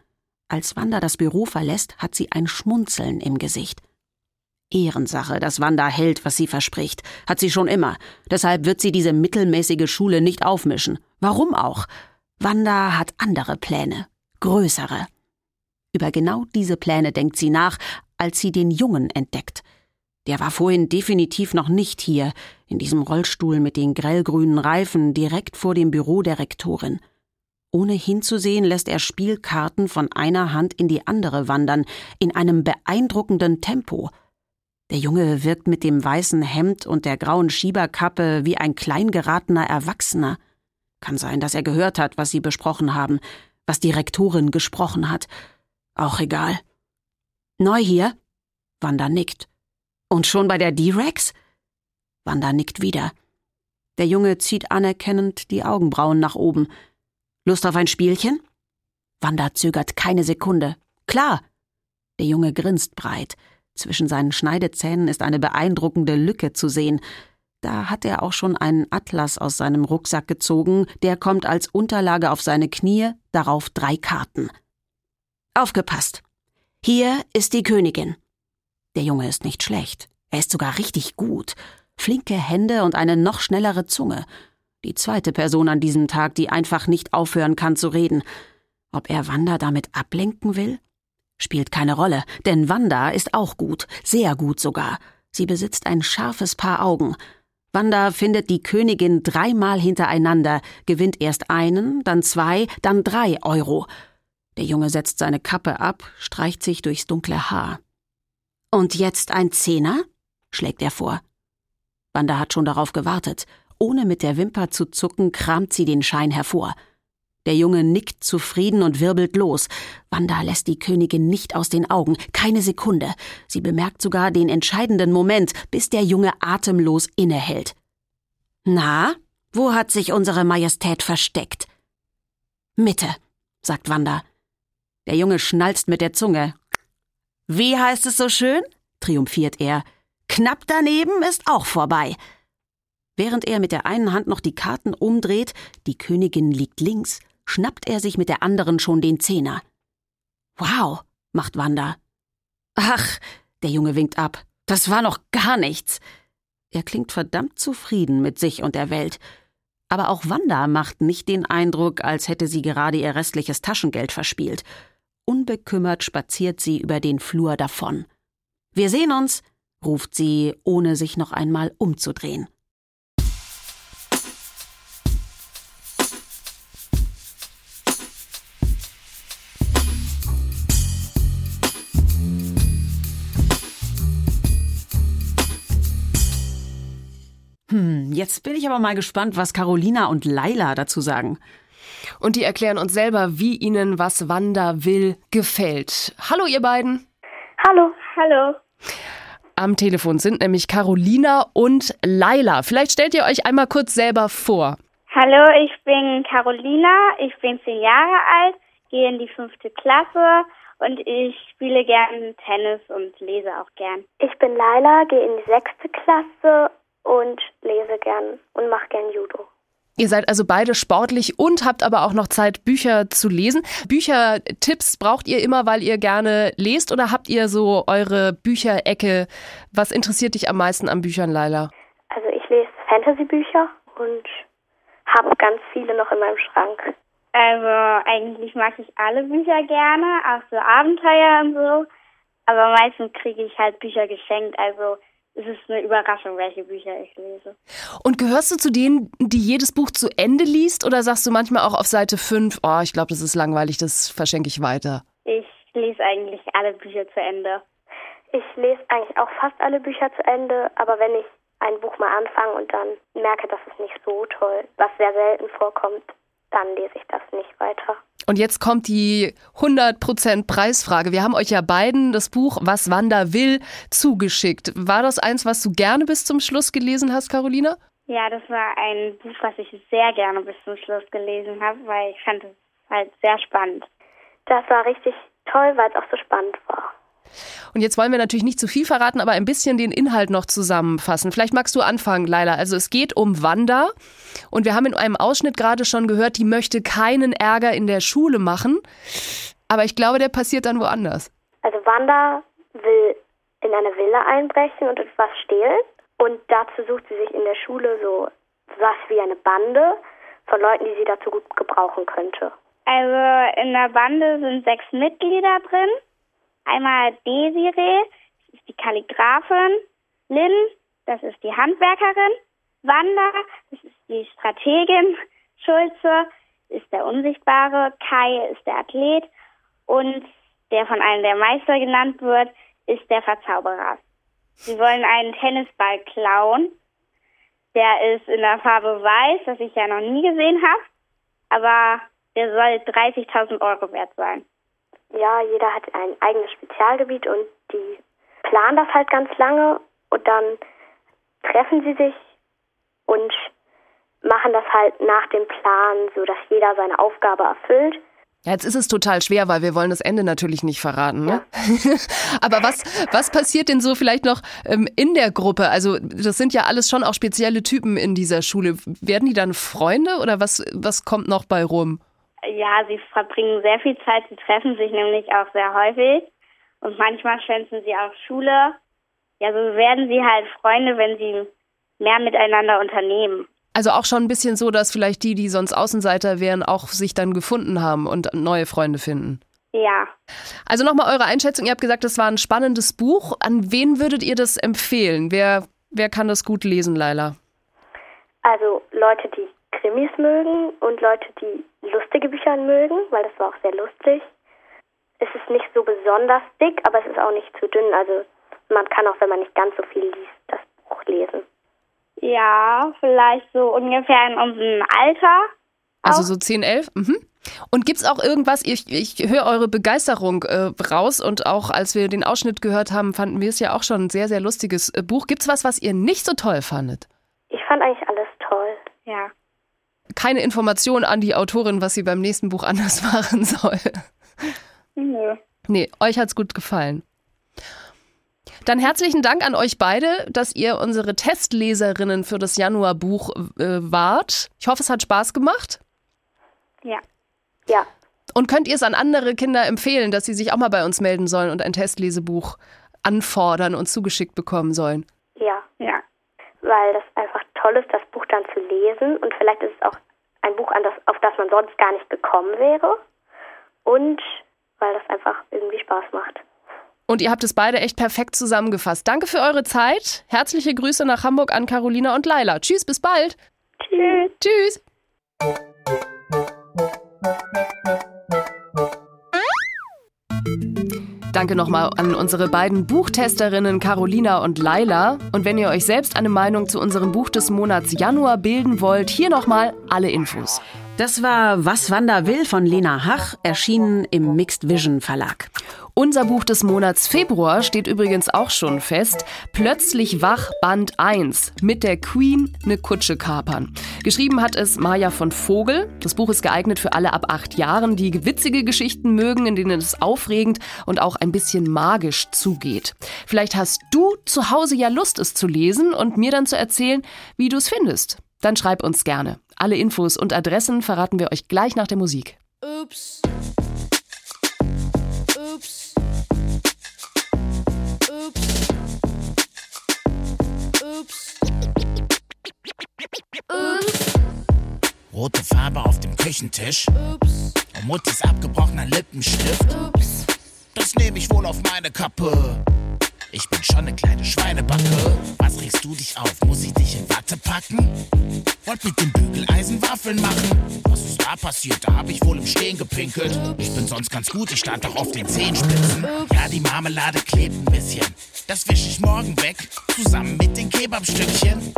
als Wanda das Büro verlässt, hat sie ein Schmunzeln im Gesicht. Ehrensache, dass Wanda hält, was sie verspricht. Hat sie schon immer. Deshalb wird sie diese mittelmäßige Schule nicht aufmischen. Warum auch? Wanda hat andere Pläne. Größere. Über genau diese Pläne denkt sie nach, als sie den Jungen entdeckt. Der war vorhin definitiv noch nicht hier, in diesem Rollstuhl mit den grellgrünen Reifen direkt vor dem Büro der Rektorin. Ohne hinzusehen, lässt er Spielkarten von einer Hand in die andere wandern, in einem beeindruckenden Tempo. Der Junge wirkt mit dem weißen Hemd und der grauen Schieberkappe wie ein kleingeratener Erwachsener. Kann sein, dass er gehört hat, was sie besprochen haben, was die Rektorin gesprochen hat. Auch egal. Neu hier? Wanda nickt. Und schon bei der D-Rex? Wanda nickt wieder. Der Junge zieht anerkennend die Augenbrauen nach oben. Lust auf ein Spielchen? Wanda zögert keine Sekunde. Klar. Der Junge grinst breit. Zwischen seinen Schneidezähnen ist eine beeindruckende Lücke zu sehen. Da hat er auch schon einen Atlas aus seinem Rucksack gezogen, der kommt als Unterlage auf seine Knie, darauf drei Karten. Aufgepasst. Hier ist die Königin. Der Junge ist nicht schlecht. Er ist sogar richtig gut. Flinke Hände und eine noch schnellere Zunge. Die zweite Person an diesem Tag, die einfach nicht aufhören kann zu reden. Ob er Wanda damit ablenken will? Spielt keine Rolle, denn Wanda ist auch gut, sehr gut sogar. Sie besitzt ein scharfes Paar Augen. Wanda findet die Königin dreimal hintereinander, gewinnt erst einen, dann zwei, dann drei Euro. Der Junge setzt seine Kappe ab, streicht sich durchs dunkle Haar. Und jetzt ein Zehner? schlägt er vor. Wanda hat schon darauf gewartet. Ohne mit der Wimper zu zucken, kramt sie den Schein hervor. Der Junge nickt zufrieden und wirbelt los. Wanda lässt die Königin nicht aus den Augen, keine Sekunde. Sie bemerkt sogar den entscheidenden Moment, bis der Junge atemlos innehält. Na, wo hat sich unsere Majestät versteckt? Mitte, sagt Wanda. Der Junge schnalzt mit der Zunge. Wie heißt es so schön? triumphiert er. Knapp daneben ist auch vorbei. Während er mit der einen Hand noch die Karten umdreht, die Königin liegt links, schnappt er sich mit der anderen schon den Zehner. Wow, macht Wanda. Ach, der Junge winkt ab. Das war noch gar nichts. Er klingt verdammt zufrieden mit sich und der Welt. Aber auch Wanda macht nicht den Eindruck, als hätte sie gerade ihr restliches Taschengeld verspielt. Unbekümmert spaziert sie über den Flur davon. Wir sehen uns, ruft sie, ohne sich noch einmal umzudrehen. Jetzt bin ich aber mal gespannt, was Carolina und Laila dazu sagen. Und die erklären uns selber, wie ihnen was Wanda will gefällt. Hallo ihr beiden. Hallo. Hallo. Am Telefon sind nämlich Carolina und Laila. Vielleicht stellt ihr euch einmal kurz selber vor. Hallo, ich bin Carolina, ich bin zehn Jahre alt, gehe in die fünfte Klasse und ich spiele gern Tennis und lese auch gern. Ich bin Laila, gehe in die sechste Klasse und lese gern und mache gern Judo. Ihr seid also beide sportlich und habt aber auch noch Zeit, Bücher zu lesen. Büchertipps braucht ihr immer, weil ihr gerne lest oder habt ihr so eure Bücherecke? Was interessiert dich am meisten an Büchern, Laila? Also ich lese Fantasy-Bücher und habe ganz viele noch in meinem Schrank. Also eigentlich mag ich alle Bücher gerne, auch so Abenteuer und so. Aber meistens kriege ich halt Bücher geschenkt, also es ist eine Überraschung, welche Bücher ich lese. Und gehörst du zu denen, die jedes Buch zu Ende liest oder sagst du manchmal auch auf Seite 5, oh, ich glaube, das ist langweilig, das verschenke ich weiter? Ich lese eigentlich alle Bücher zu Ende. Ich lese eigentlich auch fast alle Bücher zu Ende, aber wenn ich ein Buch mal anfange und dann merke, das ist nicht so toll, was sehr selten vorkommt, dann lese ich das nicht weiter. Und jetzt kommt die 100% Preisfrage. Wir haben euch ja beiden das Buch Was Wanda will zugeschickt. War das eins, was du gerne bis zum Schluss gelesen hast, Carolina? Ja, das war ein Buch, was ich sehr gerne bis zum Schluss gelesen habe, weil ich fand es halt sehr spannend. Das war richtig toll, weil es auch so spannend war. Und jetzt wollen wir natürlich nicht zu viel verraten, aber ein bisschen den Inhalt noch zusammenfassen. Vielleicht magst du anfangen, Laila. Also es geht um Wanda und wir haben in einem Ausschnitt gerade schon gehört, die möchte keinen Ärger in der Schule machen. Aber ich glaube, der passiert dann woanders. Also Wanda will in eine Villa einbrechen und etwas stehlen. Und dazu sucht sie sich in der Schule so was wie eine Bande von Leuten, die sie dazu gut gebrauchen könnte. Also in der Bande sind sechs Mitglieder drin. Einmal Desiree, das ist die Kalligraphin, Lynn, das ist die Handwerkerin, Wanda, das ist die Strategin, Schulze ist der Unsichtbare, Kai ist der Athlet und der von allen der Meister genannt wird, ist der Verzauberer. Sie wollen einen Tennisball klauen. Der ist in der Farbe weiß, das ich ja noch nie gesehen habe. Aber der soll 30.000 Euro wert sein. Ja, jeder hat ein eigenes Spezialgebiet und die planen das halt ganz lange und dann treffen sie sich und machen das halt nach dem Plan, so dass jeder seine Aufgabe erfüllt. Ja, jetzt ist es total schwer, weil wir wollen das Ende natürlich nicht verraten. Ne? Ja. Aber was, was passiert denn so vielleicht noch ähm, in der Gruppe? Also das sind ja alles schon auch spezielle Typen in dieser Schule. Werden die dann Freunde oder was, was kommt noch bei rum? Ja, sie verbringen sehr viel Zeit. Sie treffen sich nämlich auch sehr häufig. Und manchmal schwänzen sie auch Schule. Ja, so werden sie halt Freunde, wenn sie mehr miteinander unternehmen. Also auch schon ein bisschen so, dass vielleicht die, die sonst Außenseiter wären, auch sich dann gefunden haben und neue Freunde finden. Ja. Also nochmal eure Einschätzung. Ihr habt gesagt, das war ein spannendes Buch. An wen würdet ihr das empfehlen? Wer, wer kann das gut lesen, Laila? Also Leute, die Krimis mögen und Leute, die lustige Bücher mögen, weil das war auch sehr lustig. Es ist nicht so besonders dick, aber es ist auch nicht zu dünn. Also man kann auch, wenn man nicht ganz so viel liest, das Buch lesen. Ja, vielleicht so ungefähr in unserem Alter. Also so 10, 11? Mhm. Und gibt's auch irgendwas, ich, ich höre eure Begeisterung äh, raus und auch als wir den Ausschnitt gehört haben, fanden wir es ja auch schon ein sehr, sehr lustiges äh, Buch. Gibt's was, was ihr nicht so toll fandet? Ich fand eigentlich alles toll, ja. Keine Information an die Autorin, was sie beim nächsten Buch anders machen soll. Nö. Nee, euch hat's gut gefallen. Dann herzlichen Dank an euch beide, dass ihr unsere Testleserinnen für das Januarbuch äh, wart. Ich hoffe, es hat Spaß gemacht. Ja. Ja. Und könnt ihr es an andere Kinder empfehlen, dass sie sich auch mal bei uns melden sollen und ein Testlesebuch anfordern und zugeschickt bekommen sollen? Ja. Ja. Weil das einfach toll ist, das Buch dann zu lesen und vielleicht ist es auch ein Buch, das, auf das man sonst gar nicht gekommen wäre. Und weil das einfach irgendwie Spaß macht. Und ihr habt es beide echt perfekt zusammengefasst. Danke für eure Zeit. Herzliche Grüße nach Hamburg an Carolina und Laila. Tschüss, bis bald. Tschüss. Tschüss. Danke nochmal an unsere beiden Buchtesterinnen Carolina und Laila. Und wenn ihr euch selbst eine Meinung zu unserem Buch des Monats Januar bilden wollt, hier nochmal alle Infos. Das war Was Wanda will von Lena Hach, erschienen im Mixed Vision Verlag. Unser Buch des Monats Februar steht übrigens auch schon fest. Plötzlich wach Band 1 mit der Queen eine Kutsche kapern. Geschrieben hat es Maja von Vogel. Das Buch ist geeignet für alle ab acht Jahren, die witzige Geschichten mögen, in denen es aufregend und auch ein bisschen magisch zugeht. Vielleicht hast du zu Hause ja Lust, es zu lesen und mir dann zu erzählen, wie du es findest. Dann schreib uns gerne. Alle Infos und Adressen verraten wir euch gleich nach der Musik. Ups. Ups. Ups. Ups. Ups. Rote Farbe auf dem Küchentisch. Ups. Und Muttis abgebrochener Lippenstift. Ups. Das nehme ich wohl auf meine Kappe. Ich bin schon eine kleine Schweinebacke. Was regst du dich auf? Muss ich dich in Watte packen? Wollt mit dem Bügeleisen Waffeln machen? Was ist da passiert? Da hab ich wohl im Stehen gepinkelt. Ich bin sonst ganz gut, ich stand doch auf den Zehenspitzen. Ja, die Marmelade klebt ein bisschen. Das wisch ich morgen weg, zusammen mit den Kebabstückchen.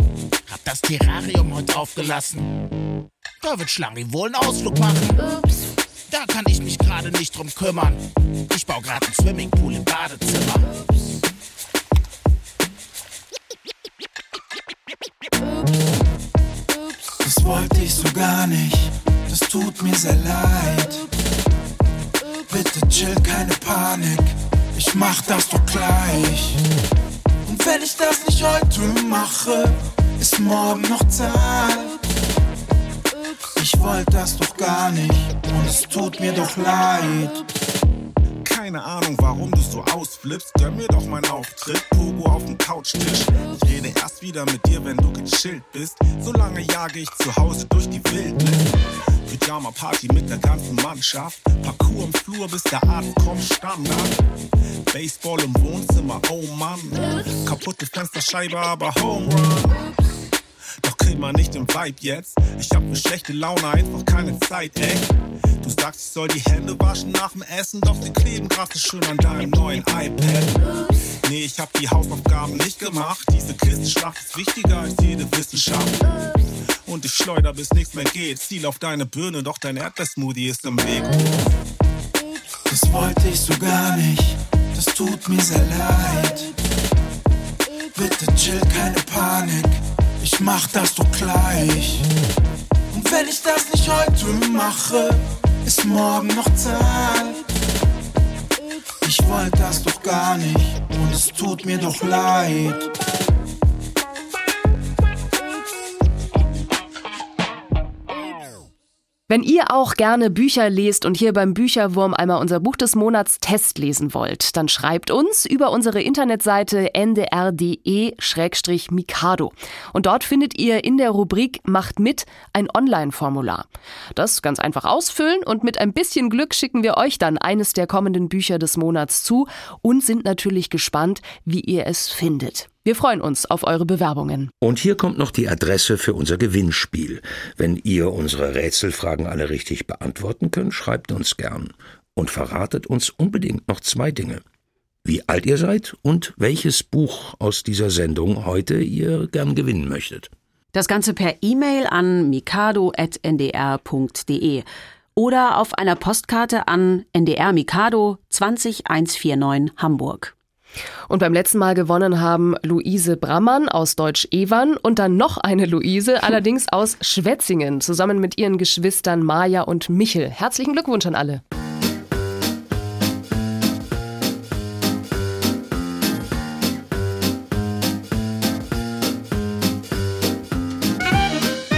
Hab das Terrarium heute aufgelassen. Da wird Schlangi wohl einen Ausflug machen. Ups. Da kann ich mich gerade nicht drum kümmern. Ich baue gerade einen Swimmingpool im Badezimmer. Wollte ich so gar nicht. Das tut mir sehr leid. Bitte chill, keine Panik. Ich mach das doch gleich. Und wenn ich das nicht heute mache, ist morgen noch Zeit. Ich wollte das doch gar nicht und es tut mir doch leid. Keine Ahnung, warum du so ausflippst. Gönn mir doch meinen Auftritt. Pogo auf dem Couchtisch. Ich rede erst wieder mit dir, wenn du gechillt bist. Solange jage ich zu Hause durch die Wildnis. Pyjama Party mit der ganzen Mannschaft. Parcours im Flur, bis der Arzt kommt, Standard. Baseball im Wohnzimmer, oh Mann. Kaputte Fensterscheibe, aber Home Run. Krieg mal nicht den Vibe jetzt. Ich hab für schlechte Laune einfach keine Zeit, ey. Du sagst, ich soll die Hände waschen nach dem Essen, doch sie kleben gerade schön an deinem neuen iPad. Nee, ich hab die Hausaufgaben nicht gemacht. Diese Kistenschlacht ist wichtiger als jede Wissenschaft. Und ich schleuder bis nichts mehr geht. Ziel auf deine Birne, doch dein Erdbeersmoothie ist im Weg. Das wollte ich so gar nicht. Das tut mir sehr leid. Bitte chill, keine Panik. Ich mach das doch gleich. Und wenn ich das nicht heute mache, ist morgen noch Zeit. Ich wollte das doch gar nicht und es tut mir doch leid. Wenn ihr auch gerne Bücher lest und hier beim Bücherwurm einmal unser Buch des Monats Test lesen wollt, dann schreibt uns über unsere Internetseite ndr.de-mikado. Und dort findet ihr in der Rubrik Macht mit ein Online-Formular. Das ganz einfach ausfüllen und mit ein bisschen Glück schicken wir euch dann eines der kommenden Bücher des Monats zu und sind natürlich gespannt, wie ihr es findet. Wir freuen uns auf eure Bewerbungen. Und hier kommt noch die Adresse für unser Gewinnspiel. Wenn ihr unsere Rätselfragen alle richtig beantworten könnt, schreibt uns gern und verratet uns unbedingt noch zwei Dinge. Wie alt ihr seid und welches Buch aus dieser Sendung heute ihr gern gewinnen möchtet. Das Ganze per E-Mail an mikado.ndr.de oder auf einer Postkarte an NDR Mikado 20149 Hamburg. Und beim letzten Mal gewonnen haben Luise Brammann aus Deutsch Ewan und dann noch eine Luise, allerdings aus Schwetzingen, zusammen mit ihren Geschwistern Maja und Michel. Herzlichen Glückwunsch an alle.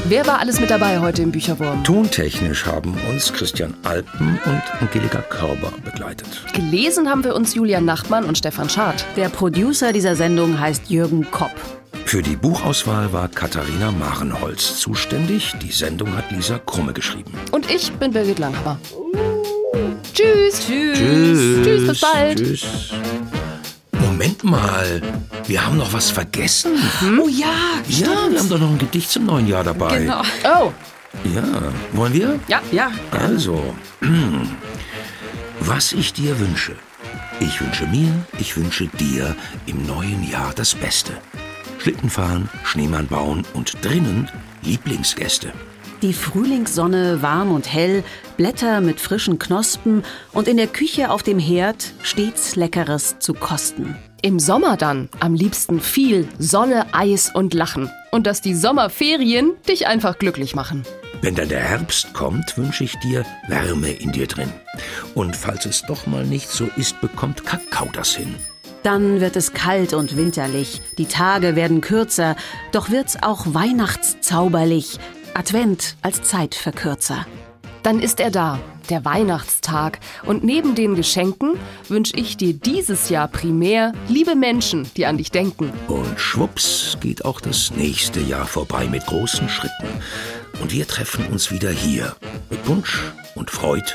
Wer war alles mit dabei heute im Bücherwurm? Tontechnisch haben uns Christian Alpen und Angelika Körber begleitet. Gelesen haben wir uns Julian Nachtmann und Stefan Schad. Der Producer dieser Sendung heißt Jürgen Kopp. Für die Buchauswahl war Katharina Marenholz zuständig. Die Sendung hat Lisa Krumme geschrieben. Und ich bin Birgit Langhammer. Tschüss. Tschüss. Tschüss. Tschüss, bis bald. Tschüss. Moment mal, wir haben noch was vergessen. Hm? Oh ja, Ja, wir haben doch noch ein Gedicht zum neuen Jahr dabei. Genau. Oh, Ja, wollen wir? ja. Ja, Also, was ich dir wünsche. Ich wünsche mir, ich wünsche dir im neuen Jahr das Beste. Schlitten fahren, Schneemann bauen und drinnen Lieblingsgäste. Die Frühlingssonne warm und hell, Blätter mit frischen Knospen und in der Küche auf dem Herd stets Leckeres zu kosten. Im Sommer dann am liebsten viel Sonne, Eis und Lachen. Und dass die Sommerferien dich einfach glücklich machen. Wenn dann der Herbst kommt, wünsche ich dir Wärme in dir drin. Und falls es doch mal nicht so ist, bekommt Kakao das hin. Dann wird es kalt und winterlich, die Tage werden kürzer, doch wird's auch weihnachtszauberlich, Advent als Zeitverkürzer. Dann ist er da, der Weihnachtstag. Und neben den Geschenken wünsche ich dir dieses Jahr primär liebe Menschen, die an dich denken. Und schwupps geht auch das nächste Jahr vorbei mit großen Schritten. Und wir treffen uns wieder hier mit Punsch und Freud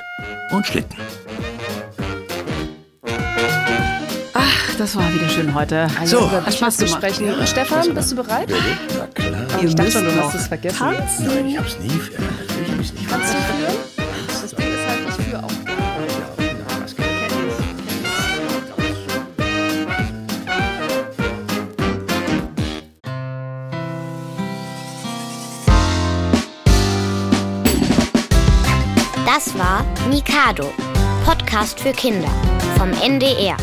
und Schlitten. das war wieder schön heute. So. hat Spaß zu sprechen. Und Stefan, bist du bereit? Na klar. Oh, ich dachte schon, du hast es vergessen. tanzen. Nein, ich hab's nie. äh, Natürlich hab ich's nie. Kannst Mikado, Podcast für Kinder vom NDR.